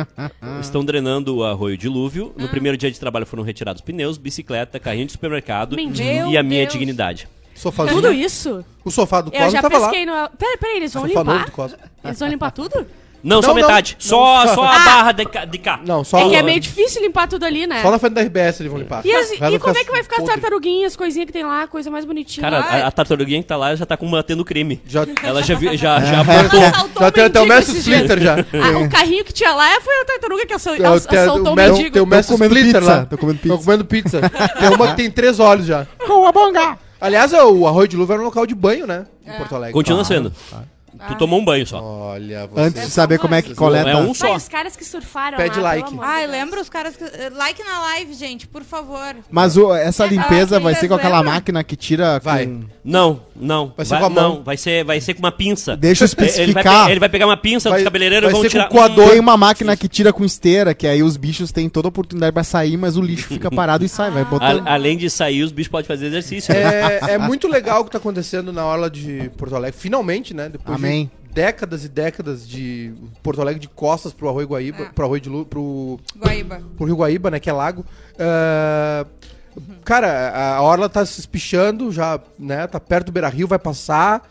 <laughs> Estão drenando o Arroio Dilúvio. No primeiro dia de trabalho foram retirados pneus, bicicleta, carrinho de supermercado Mendigo. e a minha Deus. dignidade. Sofazinho. Tudo isso? O sofá do Cosmo tava lá. pesquei no. Peraí, peraí, eles vão Sofá novo limpar? do Cosmo. Eles vão limpar tudo? Não, só Não, não. metade. Só, só a barra de cá. De cá. Não, só, É que é meio difícil limpar tudo ali, né? só na frente da RBS eles vão limpar. E, as- O e como é que vai ficar as podre. tartaruguinhas, as coisinhas que tem lá, coisa mais bonitinha? Cara, a, a tartaruguinha que tá lá já tá combatendo crime. Já, Ela já, vi- já, É. já apontou. Assaltou já tem até o mendigo Mestre esses dias. Splinter já. Ah, o carrinho que tinha lá foi a tartaruga que assal- Tem o- ass- tem o- assaltou o Mestre- mendigo. Tem o Mestre comendo Splinter pizza, lá. tô comendo Tô pizza. comendo pizza. Tem uma que tem três olhos já. Com a bonga! Aliás, o Arroio de Luva era um local de banho, né? Em Porto Alegre. Continua sendo. Tu tomou um banho só. Olha, você. Antes de saber como é que coleta. É um só. os caras que surfaram Pede lá, like. Ai, lembra os caras que... Like na live, gente, por favor. Mas o- essa limpeza ah, vai ser com aquela máquina que tira Vai. com... Não, não. Vai ser com a mão. Não, vai ser, vai ser com uma pinça. Deixa eu Ele vai, especificar. ele vai pegar uma pinça Vai- dos cabeleireiros e vai vão ser tirar. com coador. Tem uma máquina que tira com esteira, que aí os bichos têm toda a oportunidade pra sair, mas o lixo fica parado e sai, vai <laughs> botando. A- além de sair, os bichos podem fazer exercício. né? É, é muito legal o que tá acontecendo na orla de Porto Alegre. Finalmente, né? Depois Amém. Décadas e décadas de Porto Alegre de costas pro Arroio Guaíba, É. pro Arroio de Lu, pro, Guaíba. pro Rio Guaíba, né? Que é lago. Ah, cara, a orla tá se espichando já, né? Tá perto do Beira Rio, vai passar.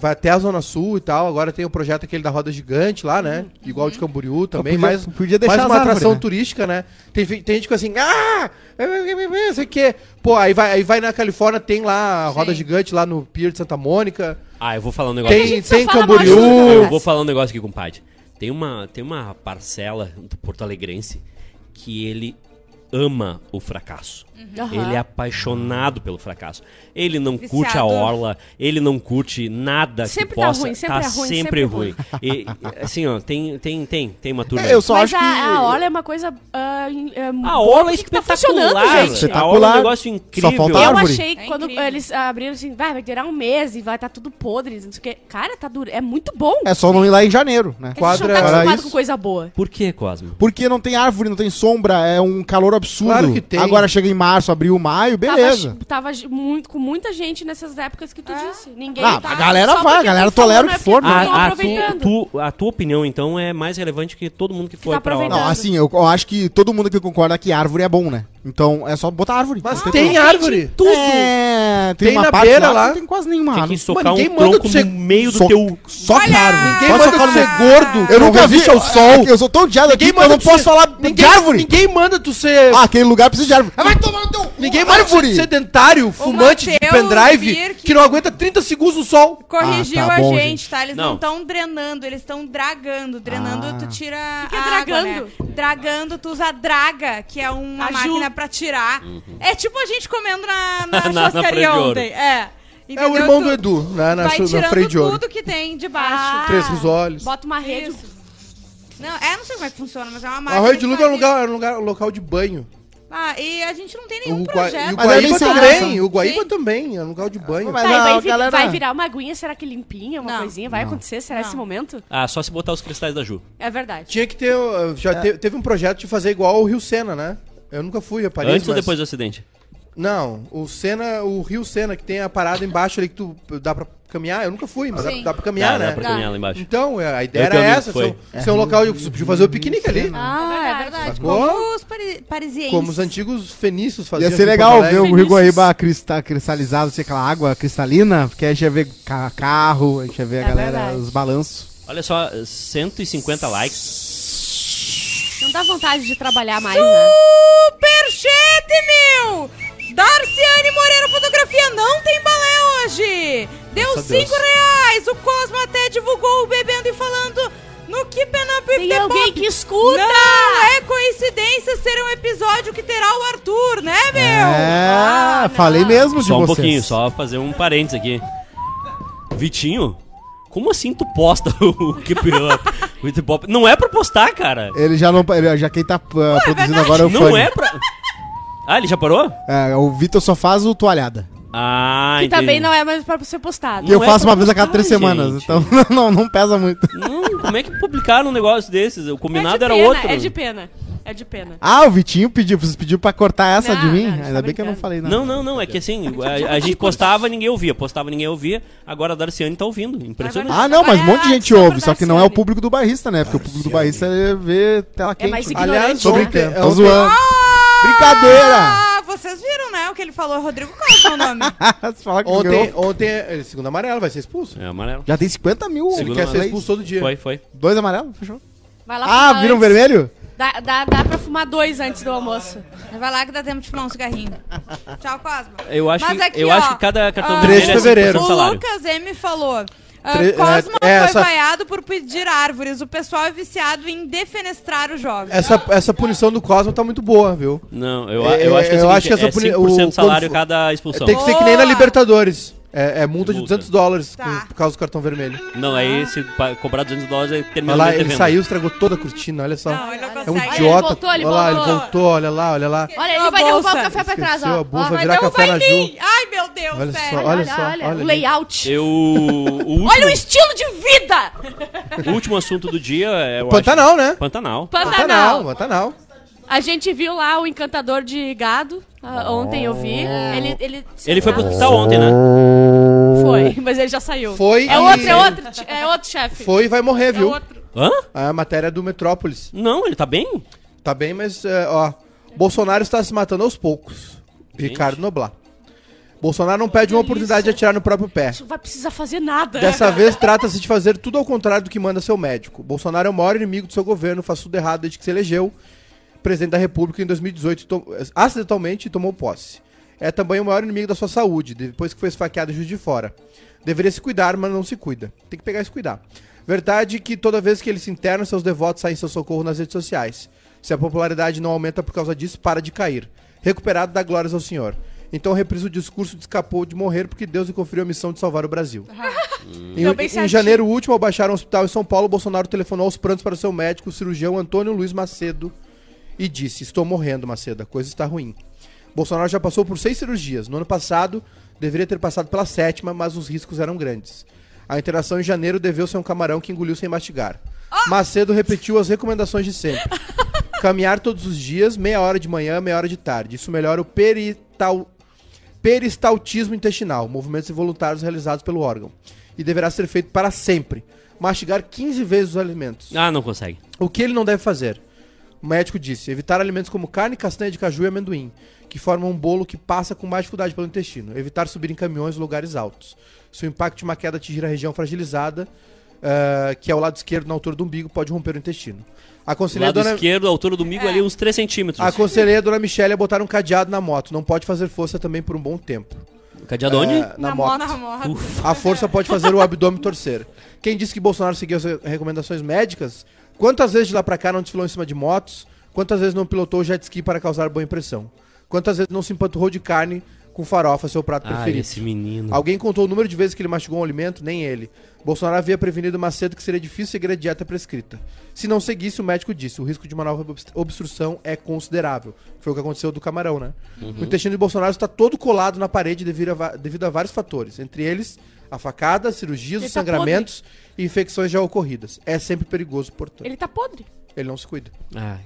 Vai até a Zona Sul e tal. Agora tem o projeto aquele da roda gigante lá, né? Igual de Camboriú também. podia- mais, podia deixar mais as uma árvores, atração né? turística, né? Tem, tem gente que assim, ah! Não sei o quê. Pô, aí vai, aí vai na Califórnia, tem lá a roda Sim. gigante lá no Pier de Santa Mônica. Ah, eu vou falar um negócio. Tem, só tem Camboriú. Eu vou falar um negócio aqui, compadre. Tem uma, tem uma parcela do Porto Alegrense que ele ama o fracasso. Aham. Ele é apaixonado pelo fracasso. Ele não Viciado. curte a orla, ele não curte nada Sempre que tá possa. ruim, sempre tá é ruim, sempre sempre ruim. E, assim, ó, tem, tem, tem, tem uma turma. É, eu só Mas acho a, que. a orla é uma coisa. em- é, A orla é que tá funcionando, espetacular. gente. Espetacular. A orla é um negócio incrível. Só falta Eu árvore. achei que É quando incrível. eles abriram assim, vai, vai durar um mês e vai estar tudo podre, não sei o quê. Cara, tá duro. É muito bom. É só não ir lá em janeiro, né? Porque a gente não quadra- tá acostumado com coisa boa. Por que, Cosmo? Porque não tem árvore, não tem sombra, é um calor absurdo. Claro que tem. Agora chega em março, abril, maio, beleza. Tava, tava muito, com muita gente nessas épocas que tu disse. Ninguém Ah, tá- a galera vai, a galera falou, tolera o não é que for, né? A, a, aproveitando. tu, tu- a tua opinião, então, é mais relevante que todo mundo que foi tá pra aproveitando. Não, assim, eu, eu acho que todo mundo aqui concorda que árvore é bom, né? Então é só botar árvore. Mas Não tem problema. árvore. tudo. É, tem, Tem uma na parte beira lá, lá. tem quase nenhuma Tem que socar Mano, um ninguém manda tronco tu ser- no meio do teu... só árvore. Ninguém manda tu ser gordo, Eu nunca vi. ao sol. Eu sou tão odiado aqui que eu não posso falar ninguém, de árvore. Ninguém manda tu ser. Ah, aquele lugar precisa de árvore. Ah, vai tomar no teu. ninguém manda tu sedentário, fumante de pendrive, que não aguenta 30 segundos no sol. Corrigiu Ah, tá a gente, tá? Eles Não. estão drenando, eles estão dragando. Drenando, Ah. tu tira que é água, dragando? né? Dragando, tu usa draga, que é uma máquina pra tirar. É tipo a gente comendo na, na, <laughs> Na- na de ouro. ontem. É. É o irmão do Tu Edu, né, na, Vai na tirando freio de ouro. tudo que tem de baixo. Ah. Três risoles. Bota uma rede. Isso. Não, é, não sei como é que funciona, mas é uma A máquina. Arroio de Luga é um lugar, é um lugar, um local de banho. Ah, e a gente não tem nenhum O, Gua- projeto. e o Mas é Guaíba também. O Guaíba Sim. também, é um lugar de banho. Mas Vai, a vai, vi- galera- vai virar uma aguinha, será que limpinha, uma Não. coisinha? Vai acontecer? Será Não. esse momento? Ah, só se botar os cristais da Ju. É verdade. Tinha que ter. uh, Já te- teve um projeto de fazer igual o Rio Sena, né? Eu nunca fui a Paris. Antes ou mas- depois do acidente? Não, o Sena, o Rio Sena, que tem a parada embaixo ali que tu dá pra caminhar. Eu nunca fui, mas dá, dá pra caminhar, dá, né? dá pra caminhar lá embaixo. Então, é, a ideia Eu era essa, foi. ser, ser um local de você podia fazer o piquenique ali. Ah, é verdade. Sacou? Como os pari parisienses. Como os antigos fenícios faziam. Ia ser aqui em legal ver o Rio Guaíba crista- cristalizado, assim, aquela água cristalina, porque aí a gente ia ver ca- carro, a gente ia ver a É galera, verdade. os balanços. Olha só, 150 likes. Não dá vontade de trabalhar mais, né? Superchat, meu! Darciane Moreira Fotografia não tem balé hoje! Deu Graças a Deus. 5 reais! O Cosmo até divulgou o bebendo e falando no Keep Up With Tem the alguém Pop. que escuta! Não é coincidência ser um episódio que terá o Arthur, né, meu? É, Ah, falei não. mesmo de Só um vocês. pouquinho, só fazer um parênteses aqui. Vitinho, como assim tu posta <laughs> o Keep Up with the Pop? Não é pra postar, cara. Ele já não. Ele, já quem tá uh, produzindo agora é o Não é pra... Ah, ele já parou? É, o Vitor só faz o toalhada. Ah, Que entendi. também não é mais pra ser postado. E eu é faço pra uma vez a cada três postar, semanas. gente. Então <laughs> não, não pesa muito. Não, como é que publicaram um negócio desses? O É combinado de era pena, outro. É de pena. É de pena. Ah, o Vitinho pediu. Vocês pediram pra cortar essa Não, de mim? não, a gente Ainda tá bem que eu não brincando. falei nada. Não, não, não. É que assim, a, a gente postava ninguém ouvia. Postava ninguém ouvia. Agora a Darciane tá ouvindo. Impressionante. Ah, não, mas um monte de gente Agora é a ouve, só que não é o Darciane. público do barrista, né? Porque o público do barrista é vê tela É quente. mais Aliás, ignorante, Tô né? brincando. brincando, tô zoando. Brincadeira! Ah, vocês viram, né? O que ele falou, Rodrigo Costa é o nome. <laughs> Você fala que Ontem, ganhou. ontem, ele, segundo amarelo, vai ser expulso. É amarelo. Já tem 50 mil. Ele Segundo quer ser amarelo. expulso todo dia. Foi, foi. Dois amarelos? Fechou. Vai lá Ah, fumar viram antes. vermelho? Dá, dá, dá pra fumar dois antes do almoço. Vai lá que dá tempo de fumar um cigarrinho. Tchau, Cosmo. Eu acho, Mas que, aqui, eu ó, acho que cada cartão ah, vermelho 3 de é 5% fevereiro. do O salário. Lucas M falou. Ah, Tre- Cosmo é, é, foi essa- vaiado por pedir árvores. O pessoal é viciado em defenestrar os jovens. Essa, essa punição do Cosmo tá muito boa, viu? Não, eu, É, eu acho que, é eu seguinte, acho que essa é puni- 5% o- do salário cada expulsão. Tem que ser que nem na! Libertadores. É, é multa de Multa. 200 dólares Tá. com- por causa do cartão vermelho. Não, aí se pa- cobrar 200 dólares, aí termina Olha lá, o ele devendo. saiu, estragou toda a cortina, olha só. Não, ele não é um consegue. Olha, idiota. ele voltou, ele olha lá, ele voltou. voltou, olha lá, olha lá. Olha, ele vai derrubar bolsa. o café pra trás, Esqueceu ó. a bolsa, Ó, vai Vai virar café na em Ju. mim. Ai, meu Deus, Olha velho. só, Olha, olha só, olha, olha o ali. layout. Eu, o, <laughs> último, Olha o estilo de vida! o último assunto do dia é o Pantanal, né? Pantanal. Pantanal, Pantanal. Pantanal. A gente viu lá o encantador de gado. ah, ontem eu vi. Ele, ele, Ele foi pro hospital ontem, né? Foi, mas ele já saiu. Foi É e- outro, é outro, é outro chefe. Foi e vai morrer, É viu? outro. Hã? A matéria do Metrópolis. Não, ele tá bem? Tá bem, mas, é, ó. Bolsonaro está se matando aos poucos. Ricardo Noblar. Bolsonaro não perde uma oportunidade de atirar no próprio pé. Não vai precisar fazer nada. Dessa <laughs> vez, trata-se de fazer tudo ao contrário do que manda seu médico. Bolsonaro é o maior inimigo do seu governo, faz tudo errado desde que se elegeu presidente da República em 2018, e to- acidentalmente tomou posse. É também o maior inimigo da sua saúde, depois que foi esfaqueado em Juiz de Fora. Deveria se cuidar, mas não se cuida. Tem que pegar e se cuidar. Verdade que toda vez que ele se interna, seus devotos saem em seu socorro nas redes sociais. Se a popularidade não aumenta por causa disso, para de cair. Recuperado, dá glórias ao Senhor. Então reprisa o discurso de escapou de morrer porque Deus lhe conferiu a missão de salvar o Brasil. Em, bem em certinho. janeiro último, ao baixar um hospital em São Paulo, Bolsonaro telefonou aos prantos para seu médico, o cirurgião Antônio Luiz Macedo, e disse: Estou morrendo, Macedo, a coisa está ruim. Bolsonaro já passou por seis cirurgias. No ano passado, deveria ter passado pela sétima, mas os riscos eram grandes. A internação em janeiro deveu-se a um camarão que engoliu sem mastigar. Macedo repetiu as recomendações de sempre. <laughs> Caminhar todos os dias, meia hora de manhã, meia hora de tarde. Isso melhora o perital... peristaltismo intestinal, movimentos involuntários realizados pelo órgão. E deverá ser feito para sempre. Mastigar 15 vezes os alimentos. Ah, não consegue. O que ele não deve fazer? O médico disse: evitar alimentos como carne, castanha de caju e amendoim, que formam um bolo que passa com mais dificuldade pelo intestino. Evitar subir em caminhões em lugares altos. Se o impacto de uma queda atingir a região fragilizada, ah, que é o lado esquerdo na altura do umbigo, pode romper o intestino. Aconselhei a Lado dona, esquerdo, a altura do migo É. ali, uns 3 centímetros. aconselhei a dona Michelle a botar um cadeado na moto. Não pode fazer força também por um bom tempo. Cadeado onde? Ah, na, moto. Na moto. A força pode fazer o abdômen torcer. Quem disse que Bolsonaro seguiu as re- recomendações médicas? Quantas vezes de lá pra cá não desfilou em cima de motos? Quantas vezes não pilotou jet ski para causar boa impressão? Quantas vezes não se empanturrou de carne com farofa, seu prato Ah, preferido? esse menino. Alguém contou o número de vezes que ele mastigou um alimento? Nem ele. Bolsonaro havia prevenido Macedo que seria difícil seguir a dieta prescrita. Se não seguisse, o médico disse, o risco de uma nova obst- obstrução é considerável. Foi o que aconteceu do camarão, né? O intestino de Bolsonaro está todo colado na parede devido a, devido a vários fatores. Entre eles, a facada, cirurgias, Ele os tá sangramentos e infecções já ocorridas. É sempre perigoso, portanto. Ele, Ele tá podre. não se cuida. Ai.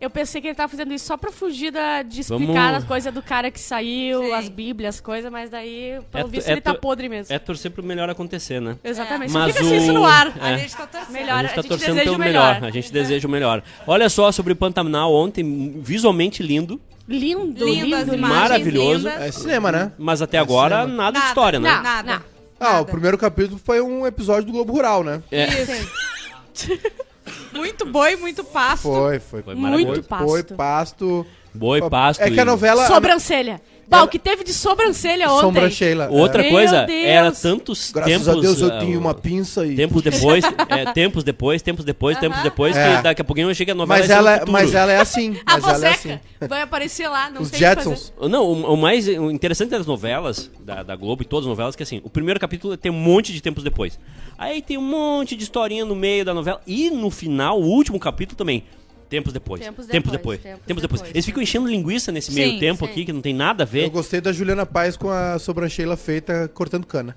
Eu pensei que ele tava fazendo isso só pra fugir da, de Vamos- explicar as coisas do cara que saiu, Sim. as bíblias, as coisas, mas daí, pelo É visto, é ele tá podre mesmo. É torcer pro melhor acontecer, né? Exatamente. Mas Só fica assim, isso o- no ar. A É. gente tá torcendo. Melhor, a gente tá torcendo deseja pelo o melhor. melhor. A gente deseja o melhor. Olha só sobre o Pantanal ontem, visualmente lindo, Lindo, Lindo, lindo, imagens Maravilhoso. lindas. É cinema, né? mas até agora cinema. nada, de Nada. história, né? Não. Nada. Ah, o primeiro capítulo foi um episódio do Globo Rural, né? É. <laughs> Muito boi, muito pasto. Foi, foi. Foi Muito maravilhoso. pasto. Foi, pasto. Boi, pasto. É que a e- novela. Sobrancelha. Bah, o que teve de sobrancelha ontem. Sombra Sheila. Outra Meu coisa, Deus. era tantos Graças tempos... a Deus eu ah, tinha uma pinça e. Tempos depois, <laughs> é, tempos depois, tempos depois, tempos depois, É. que daqui a pouquinho chega a novela Mas ela, futuro. mas ela é assim. <laughs> A Mas ela é Vozeca assim. vai aparecer lá, não Os que Jetsons. Não, o, o mais o interessante das novelas, da, da Globo e todas as novelas, é que assim, o primeiro capítulo tem um monte de tempos depois. Aí tem um monte de historinha no meio da novela. E no final, o último capítulo também. Tempos depois. Tempos Tempos depois, depois. tempos Tempos depois. depois. Eles ficam enchendo linguiça nesse Sim, meio tempo sim. aqui, que não tem nada a ver. Eu gostei da Juliana Paz com a sobrancelha feita cortando cana.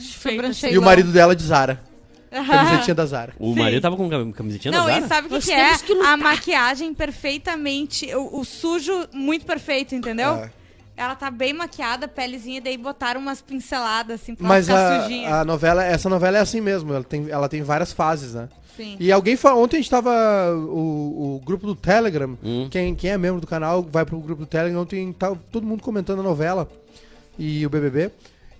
Sobrancelha. E o marido dela de Zara. Camisetinha da Zara. O Sim. marido tava com cam- camisetinha Não, da e Zara? sabe o que, Nós que é? que a maquiagem perfeitamente. O, o sujo muito perfeito, entendeu? É. Ela tá bem maquiada, pelezinha, e daí botaram umas pinceladas assim pra Mas ela ficar a, sujinha. a novela, essa novela é assim mesmo. Ela tem, ela tem várias fases, né? Sim. E alguém falou, ontem a gente tava. O, o grupo do Telegram, Hum. quem, quem é membro do canal vai pro grupo do Telegram, ontem tava todo mundo comentando a novela e o BBB.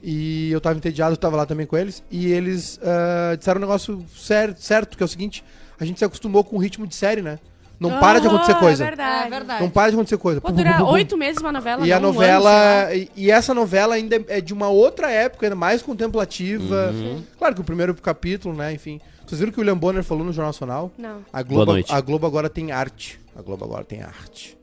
E eu tava entediado, eu tava lá também com eles. E eles ah, disseram um negócio sério, certo, que é o seguinte: a gente se acostumou com o ritmo de série, né? Não para de acontecer coisa. É verdade. É verdade. Não para de acontecer coisa. Pô, pum. oito meses uma novela, E a não, um ano, novela. sei lá. e, e essa novela ainda é de uma outra época, ainda mais contemplativa. Uhum. Claro que o primeiro capítulo, né? Enfim. Vocês viram que o William Bonner falou no Jornal Nacional? Não. A Globo, Boa noite. a Globo agora tem arte. A Globo agora tem arte.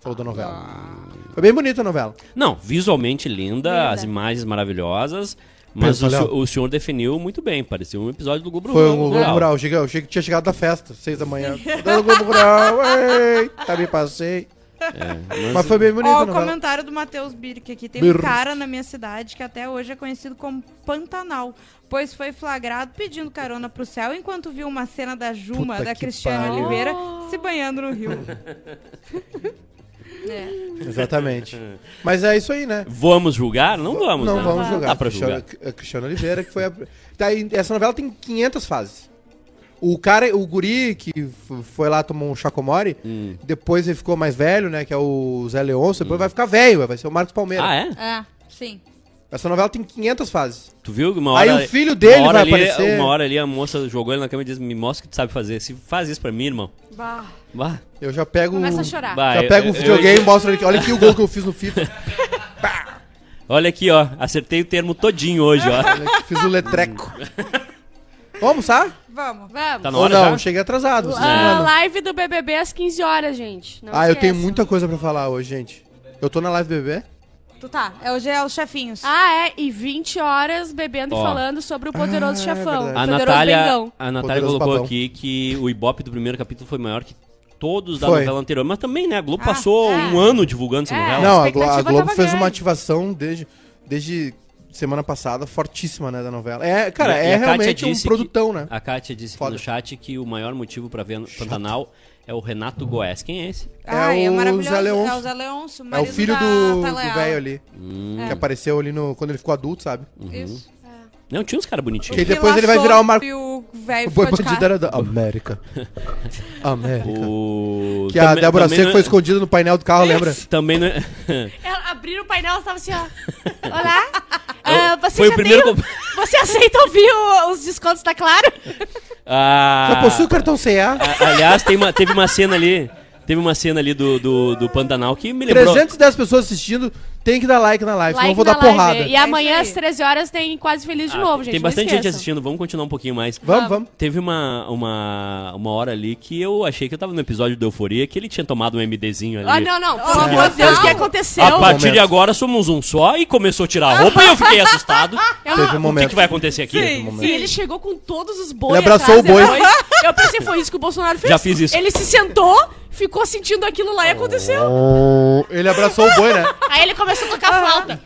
Falou da novela. Ah. Foi bem bonita a novela. Não, visualmente linda, Linda. as imagens maravilhosas. Mas o, senhor- o senhor definiu muito bem, parecia um episódio do Globo Foi Rural. o Globo Rural. Eu cheguei, eu cheguei que tinha chegado da festa, seis da manhã. <laughs> Dando Globo Rural, ei, tá me passei. É, Mas foi bem bonita Ó, o comentário do Matheus Birk aqui. Tem Birk. um cara na minha cidade que até hoje é conhecido como Pantanal, pois foi flagrado pedindo carona pro céu enquanto viu uma cena da Juma, Puta da pariu. Oliveira, se banhando no rio. <laughs> é. Exatamente. <laughs> Mas é isso aí, né? Vamos julgar? Não vamos, Não né? vamos jogar. Dá pra Cristiano, julgar. a Cristiano Oliveira, que foi a. Daí, essa novela tem 500 fases. O cara, o guri que foi lá tomar um chacomore, Hum. depois ele ficou mais velho, né? Que é o Zé Leôncio, depois vai ficar velho, vai ser o Marcos Palmeira. Ah, é? É, sim. Essa novela tem 500 fases. Tu viu uma Aí hora... o filho dele uma hora vai ali, aparecer. Uma hora ali a moça jogou ele na cama e disse, me mostra o que tu sabe fazer. Se faz isso pra mim, irmão. Bah, Bah, Eu já pego. começa a chorar. bah, Já eu- pego o eu- videogame e eu- mostro ele aqui. Olha aqui o gol que eu fiz no FIFA. <laughs> Olha aqui, ó. Acertei o termo todinho hoje, ó. Olha fiz o letreco. <laughs> Vamos, sabe? Vamos. Vamos. Tá na Ou hora não, já? cheguei atrasado. A live do BBB às 15 horas, gente. Não Ah, eu tenho muita coisa pra falar hoje, gente. Eu tô na live BBB. Tu tá. É, hoje é os chefinhos. Ah, é. E 20 horas bebendo Ó. e falando sobre o poderoso Ah, chefão. é o A poderoso Natália, Bengão. a Natália Poderoso colocou babão. aqui que o Ibope do primeiro capítulo foi maior que todos da Foi. novela anterior. Mas também, né? A Globo Ah, passou é. um ano divulgando essa É. novela. Não, a, Glo- expectativa a Globo tava fez grande. uma ativação desde, desde semana passada, fortíssima, né, da novela. É, cara, E- e é a Kátia realmente um produtão, né? A Kátia disse Foda. no chat que o maior motivo pra ver no Pantanal é o Renato Goes. Quem é esse? Ai, É o maravilhoso. Zé Leôncio. É o Zé É o filho da do, velho ali, Hum. que apareceu ali no, quando ele ficou adulto, sabe? Isso. Não, tinha uns caras bonitinhos. Que depois ele vai virar o Marco- E o velho O boi ficou de bandido cara. era da América. <laughs> América. O... Que a também- Débora também Seco não- foi escondida no painel do carro, lembra? Também não é... <laughs> Ela abriu o painel, ela tava assim, ó. <laughs> Olá. Ah, você Foi o primeiro Você aceita ouvir o- os descontos da Claro? Ah, Já possui o cartão CA? a- aliás, tem uma, teve uma cena ali... Teve uma cena ali do, do, do Pantanal que me lembrou... 310 pessoas assistindo, tem que dar like na live, senão eu Like vou dar live. porrada. E amanhã, isso aí. às 13 horas, tem Quase Feliz de Ah, novo, gente. Tem bastante gente assistindo, vamos continuar um pouquinho mais. Vamos, vamos. Teve uma, uma, uma hora ali que eu achei que eu tava no episódio do Euforia, que ele tinha tomado um MDzinho ali. Ah, não, não. Pelo Oh, amor de Deus, o que aconteceu? A partir de Momento. agora somos um só e começou a tirar a roupa e eu fiquei assustado. <laughs> Eu Teve um O que, momento. que vai acontecer aqui? E ele chegou com todos os bois. Ele abraçou atrás o boi. depois. Eu pensei, foi isso que o Bolsonaro fez. Já fiz isso. Ele se sentou, ficou sentindo aquilo lá e aconteceu. Ele abraçou o boi, né? <laughs> Aí ele começou a tocar flauta.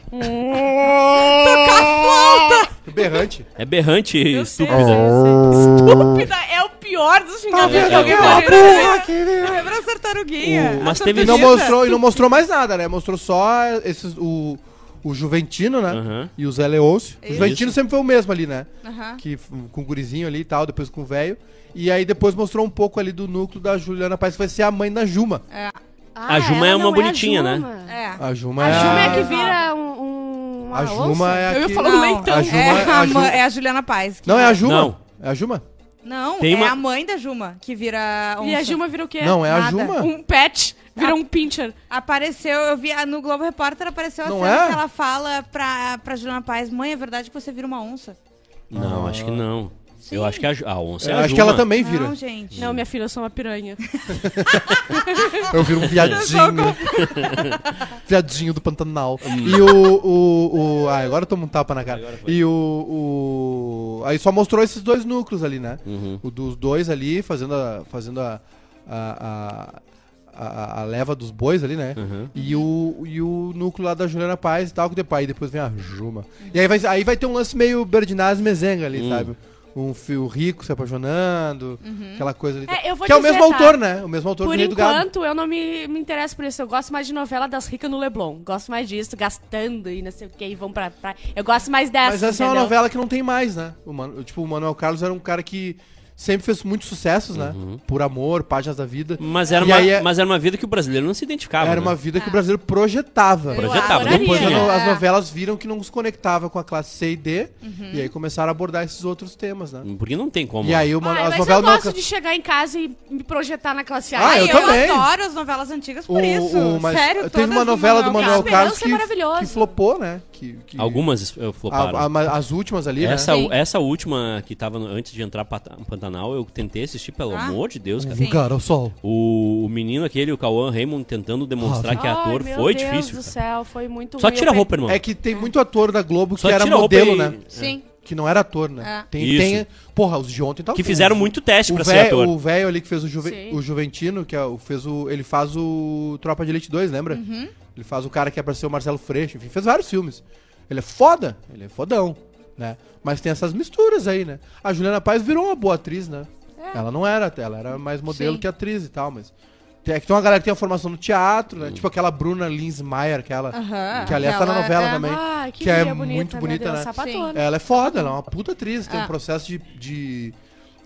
Berrante. É berrante Eu sei, eu sei, eu sei. Estúpida é o pior dos xingamentos que alguém pode receber. Lembra a tartaruguinha? Mas A teve- E não mostrou, e não mostrou mais nada, né? Mostrou só esses, o, o Juventino, né? Aham. E o Zé Leôncio. O Juventino sempre foi o mesmo ali, né? Aham. Que, f- com o gurizinho ali e tal, depois com o velho. E aí depois mostrou um pouco ali do núcleo da Juliana Paz, que vai ser a mãe da Juma. Ah, A Juma é uma não bonitinha, né? Juma. É. A Juma A é Juma é a... que vira um. um uma A Juma onça? é a Eu ia que- falar um leitão. A Juma- é, a a Ju- mãe- é a Juliana Paz. que Não, é a. Juma. Não. É a Juma? Não, Tem é uma- a mãe da Juma que vira E a onça. Juma vira o quê? Não, é a Nada. Juma. Um pet. Vira um pincher. Apareceu, eu vi ah, no Globo Repórter, apareceu a Não cena é? que ela fala pra, pra Juliana Paz, mãe, é verdade que você vira uma onça? Não, acho que não. Eu acho que a, a onça é Eu a acho que ela também vira. Não, gente. Não, minha filha, eu sou uma piranha. <laughs> Eu viro um viadinho. <laughs> viadinho do Pantanal. E o, o, o. Ah, agora eu tomo um tapa na cara. E o, o. Aí só mostrou esses dois núcleos ali, né? Uhum. O dos dois ali, fazendo a. Fazendo a. a, a, a- a leva dos bois ali, né? Uhum. E, o, e o núcleo lá da Juliana Paz e tal, que depois, aí depois vem a Juma. E aí vai, aí vai ter um lance meio Berdinaz Mezenga ali, Hum. sabe? Um fio rico se apaixonando, aquela coisa ali. É, eu vou que é o mesmo tá? autor, né? O mesmo autor Por do Rei do enquanto, eu não me, me interesso por isso. Eu gosto mais de novela das ricas no Leblon. Gosto mais disso, gastando e não sei o que, e vão pra, pra... Eu gosto mais dessa, Mas essa é uma entendeu? novela que não tem mais, né? O Mano- tipo, o Manuel Carlos era um cara que sempre fez muitos sucessos, né? Por amor, páginas da vida. Mas era, E uma, aí é- mas era uma vida que o brasileiro não se identificava. Era né? uma vida que o brasileiro projetava. Eu Projetava, adoraria. Depois no- as É. novelas viram que não se conectava com a classe C e D, Uhum. e aí começaram a abordar esses outros temas, né? Porque não tem como. E aí o Mano- Ai, as mas eu novelas não gosto alcan- de chegar em casa e me projetar na classe A. Ah, eu eu, também. adoro as novelas antigas por O- isso. o- mas Sério, teve todas uma novela do Manuel Carlos. Carlos que, é que flopou, né? Que, que- Algumas floparam. a- a- as últimas ali, essa, né? Essa última que tava antes de entrar Pata- Pantanal, eu tentei assistir, pelo Ah. amor de Deus, cara. Sim. Lugar ao sol. O, o menino aquele, o Cauã Raymond, tentando demonstrar que é ator, Ai, meu foi Deus difícil. do cara. céu, foi muito Só ruim. tira a roupa, irmão. É que tem muito ator da Globo que Só era tira a roupa modelo, e- né? Sim. Que não era ator, né? É. Tem, Isso. tem- porra, os de ontem tá Que fizeram muito teste o pra ser véio- ator. O velho ali que fez o, Juve- o Juventino, que é o, fez o. Ele faz o Tropa de Elite 2, lembra? Uhum. Ele faz o cara que é pra ser o Marcelo Freixo, enfim, fez vários filmes. Ele é foda, ele é fodão, né? Mas tem essas misturas aí, né? A Juliana Paz virou uma boa atriz, né? Ela não era, ela era mais modelo Sim. que atriz e tal, mas. Tem, é que tem uma galera que tem a formação no teatro, né? Tipo aquela Bruna Linsmeyer, aquela. Aham, que aliás tá na novela é. também. Ah, que, que é guria bonita, muito bonita, Deus, né? sapatona. Ela é foda, ela é uma puta atriz, tem Ah. um processo de- de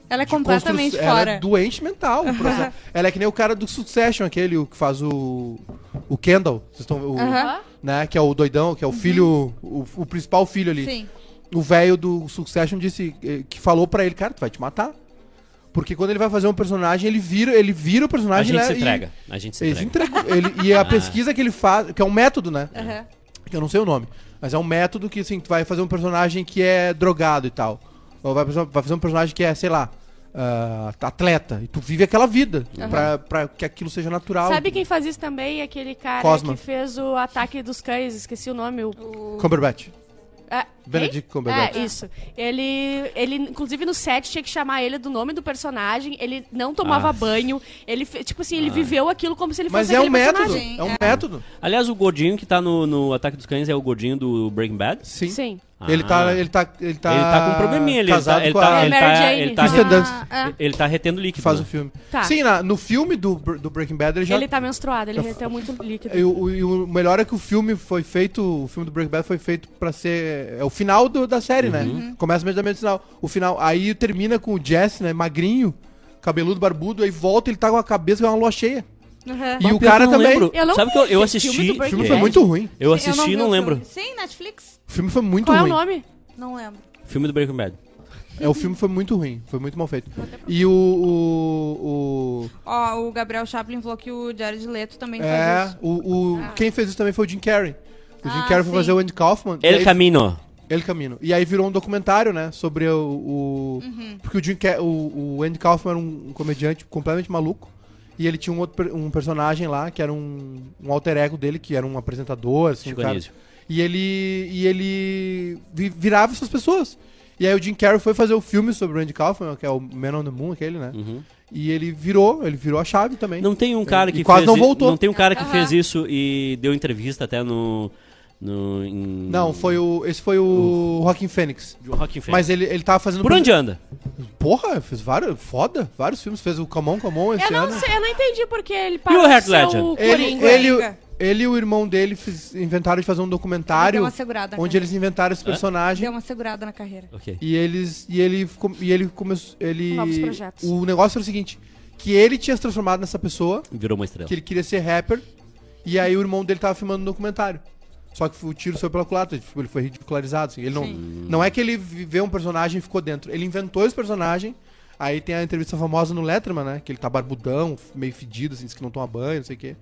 Ela é completamente construção- fora. Ela é doente mental. processo. ela é que nem o cara do Succession, aquele o que faz o. O Kendall. Vocês estão. o- Aham. Né, que é o doidão, que é o filho. O, o principal filho ali. Sim. O velho do Succession disse. eh, Que falou pra ele, cara, tu vai te matar. Porque quando ele vai fazer um personagem, ele vira, ele vira o A personagem gente né, se e- entrega. A gente se entrega. Ele, e a <laughs> Ah. pesquisa que ele faz, que é um método, né? Aham. que eu não sei o nome, mas é um método que assim, tu vai fazer um personagem que é drogado e tal. Ou vai, fazer- vai fazer um personagem que é, sei lá, ah, atleta. E tu vive aquela vida pra, pra que aquilo seja natural. Sabe quem faz isso também? Aquele cara Cosma. que fez o Ataque dos Cães, esqueci o nome. O... Cumberbatch. É, Benedict? Cumberbatch. É, isso. Ele, ele, inclusive, no set tinha que chamar ele do nome do personagem. Ele não tomava Ah. banho. Ele, tipo assim, ele viveu aquilo como se ele Mas fosse é um aquele método. personagem. É um método. Aliás, o gordinho que tá no, no Ataque dos Cães é o gordinho do Breaking Bad? Sim. Sim. Ele tá, ele tá, ele tá. Ele tá com um probleminha, ele casado tá, ele com tá, a ele Mary tá, Jane. ele tá, Kristen Dunst. Ah, é. ele tá retendo líquido. faz né? o filme. Tá. Sim, na- no filme do, do Breaking Bad ele já. Ele tá menstruado, ele reteu muito <laughs> líquido. E o, e o melhor é que o filme foi feito, o filme do Breaking Bad foi feito pra ser é o final do- da série, né? Começa imediatamente no final. O final, aí termina com o Jesse, né, magrinho, cabeludo, barbudo, aí volta ele tá com a cabeça com uma lua cheia. Aham. E o cara eu não também. lembro. Eu não Sabe vi que eu, eu assisti. O filme foi muito ruim. Eu assisti e não o lembro. Sim, Netflix? O filme foi muito Qual é o ruim. nome? Não lembro. Filme do Breaking Bad. É, o filme foi muito ruim, foi muito mal feito. E o. o, Ó, o Gabriel Chaplin falou que o Jared Leto também o faz é, isso. o, o quem fez isso também foi o Jim Carrey. O Jim Ah, Carrey foi sim. fazer o Andy Kaufman. e El aí- Camino. El Camino. E aí virou um documentário, né? Sobre o. o- Uhum. Porque o, Jim o, o Andy Kaufman era um, um comediante completamente maluco. E ele tinha um outro um personagem lá, que era um, um alter ego dele, que era um apresentador, assim, um cara. E ele. E ele vi- virava essas pessoas. E aí o Jim Carrey foi fazer o filme sobre o Andy Kaufman, que é o Man on the Moon, aquele, né? Uhum. E ele virou, ele virou a chave também. Não tem um cara E que quase fez não i- voltou. Não tem um cara que fez isso e deu entrevista até no. No em- Não, foi o. Esse foi o Joaquim Fênix. Mas ele, ele tava fazendo. Por onde anda? Porra, fez vários. Foda, vários filmes. Fez o Come On, Come On esse Eu não ano. sei, eu não entendi porque ele E parou o Heath de ser Ledger? o Ele, Coringa. ele, Coringa. ele e o irmão dele fiz- inventaram de fazer um Deu documentário uma segurada. na onde carreira. eles inventaram esse personagem. Deu uma segurada na carreira. Ok. E eles. E ele, e ele começou. Ele. Novos projetos. O negócio era o seguinte: que ele tinha se transformado nessa pessoa, Virou uma estrela. que ele queria ser rapper, e aí o irmão dele tava filmando um documentário. Só que o tiro saiu pela culatra, tipo, ele foi ridicularizado. Assim. Ele não, não é que ele viveu um personagem e ficou dentro. Ele inventou esse personagem. Aí tem a entrevista famosa no Letterman, né? Que ele tá barbudão, meio fedido, assim, diz que não toma banho, não sei o quê.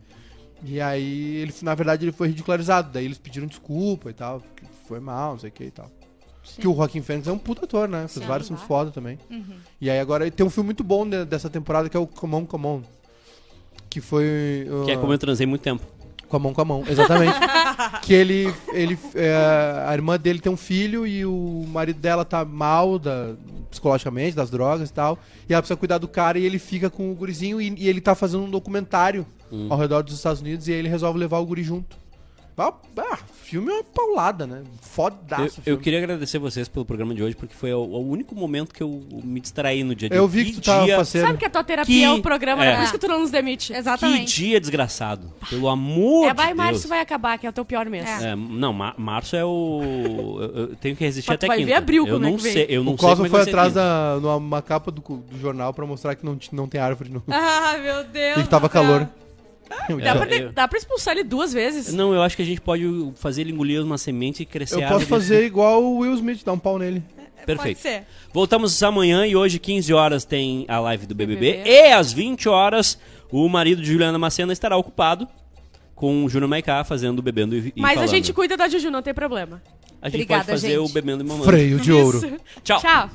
E aí, ele, na verdade, ele foi ridicularizado. Daí eles pediram desculpa e tal, que foi mal, não sei o que e tal. Que o Joaquim Fênix é um puta ator, né? Fez Sim, vários filmes foda também. Uhum. E aí agora tem um filme muito bom de- dessa temporada que é o Come On, Come On. Que foi... uh, Que é como eu transei muito tempo. Com a mão com a mão, exatamente. <laughs> que ele, ele é, a irmã dele tem um filho e o marido dela tá mal da, psicologicamente, das drogas e tal. E ela precisa cuidar do cara e ele fica com o gurizinho e, e ele tá fazendo um documentário Hum. ao redor dos Estados Unidos e aí ele resolve levar o guri junto. Ah, filme é uma paulada, né? Fodaço. Eu, eu queria agradecer vocês pelo programa de hoje, porque foi o, o único momento que eu me distraí no dia de Eu vi que tu tava dia, faceiro. Sabe que a tua terapia Que- é o programa, é. né? Por isso que tu não nos demite. Que Exatamente. dia desgraçado. Pelo amor É, vai, de março Deus. vai acabar, que é o teu pior mês. É. É, não, ma- março é o. Eu, eu tenho que resistir Mas tu até vai quinta. ver abril eu é não que sei, eu não O sei Cosmo é que foi atrás da, numa capa do, do jornal pra mostrar que não, não tem árvore no. <laughs> Ah, meu Deus. E que tava calor. Dá, pra, Eu- dá pra expulsar ele duas vezes. Não, eu acho que a gente pode fazer ele engolir uma semente e crescer Eu posso árvore fazer igual o Will Smith, dar um pau nele. Perfeito. Pode ser. Voltamos amanhã e hoje, 15 horas, tem a live do BBB. BBB. E às 20 horas, o marido de Juliana Macena estará ocupado com o Júnior Maiká fazendo Bebendo e, Mas falando. a gente cuida da Juju, não tem problema. A gente Obrigada, pode fazer gente. o Bebendo e Mamando. Freio de ouro. Isso. Tchau. Tchau.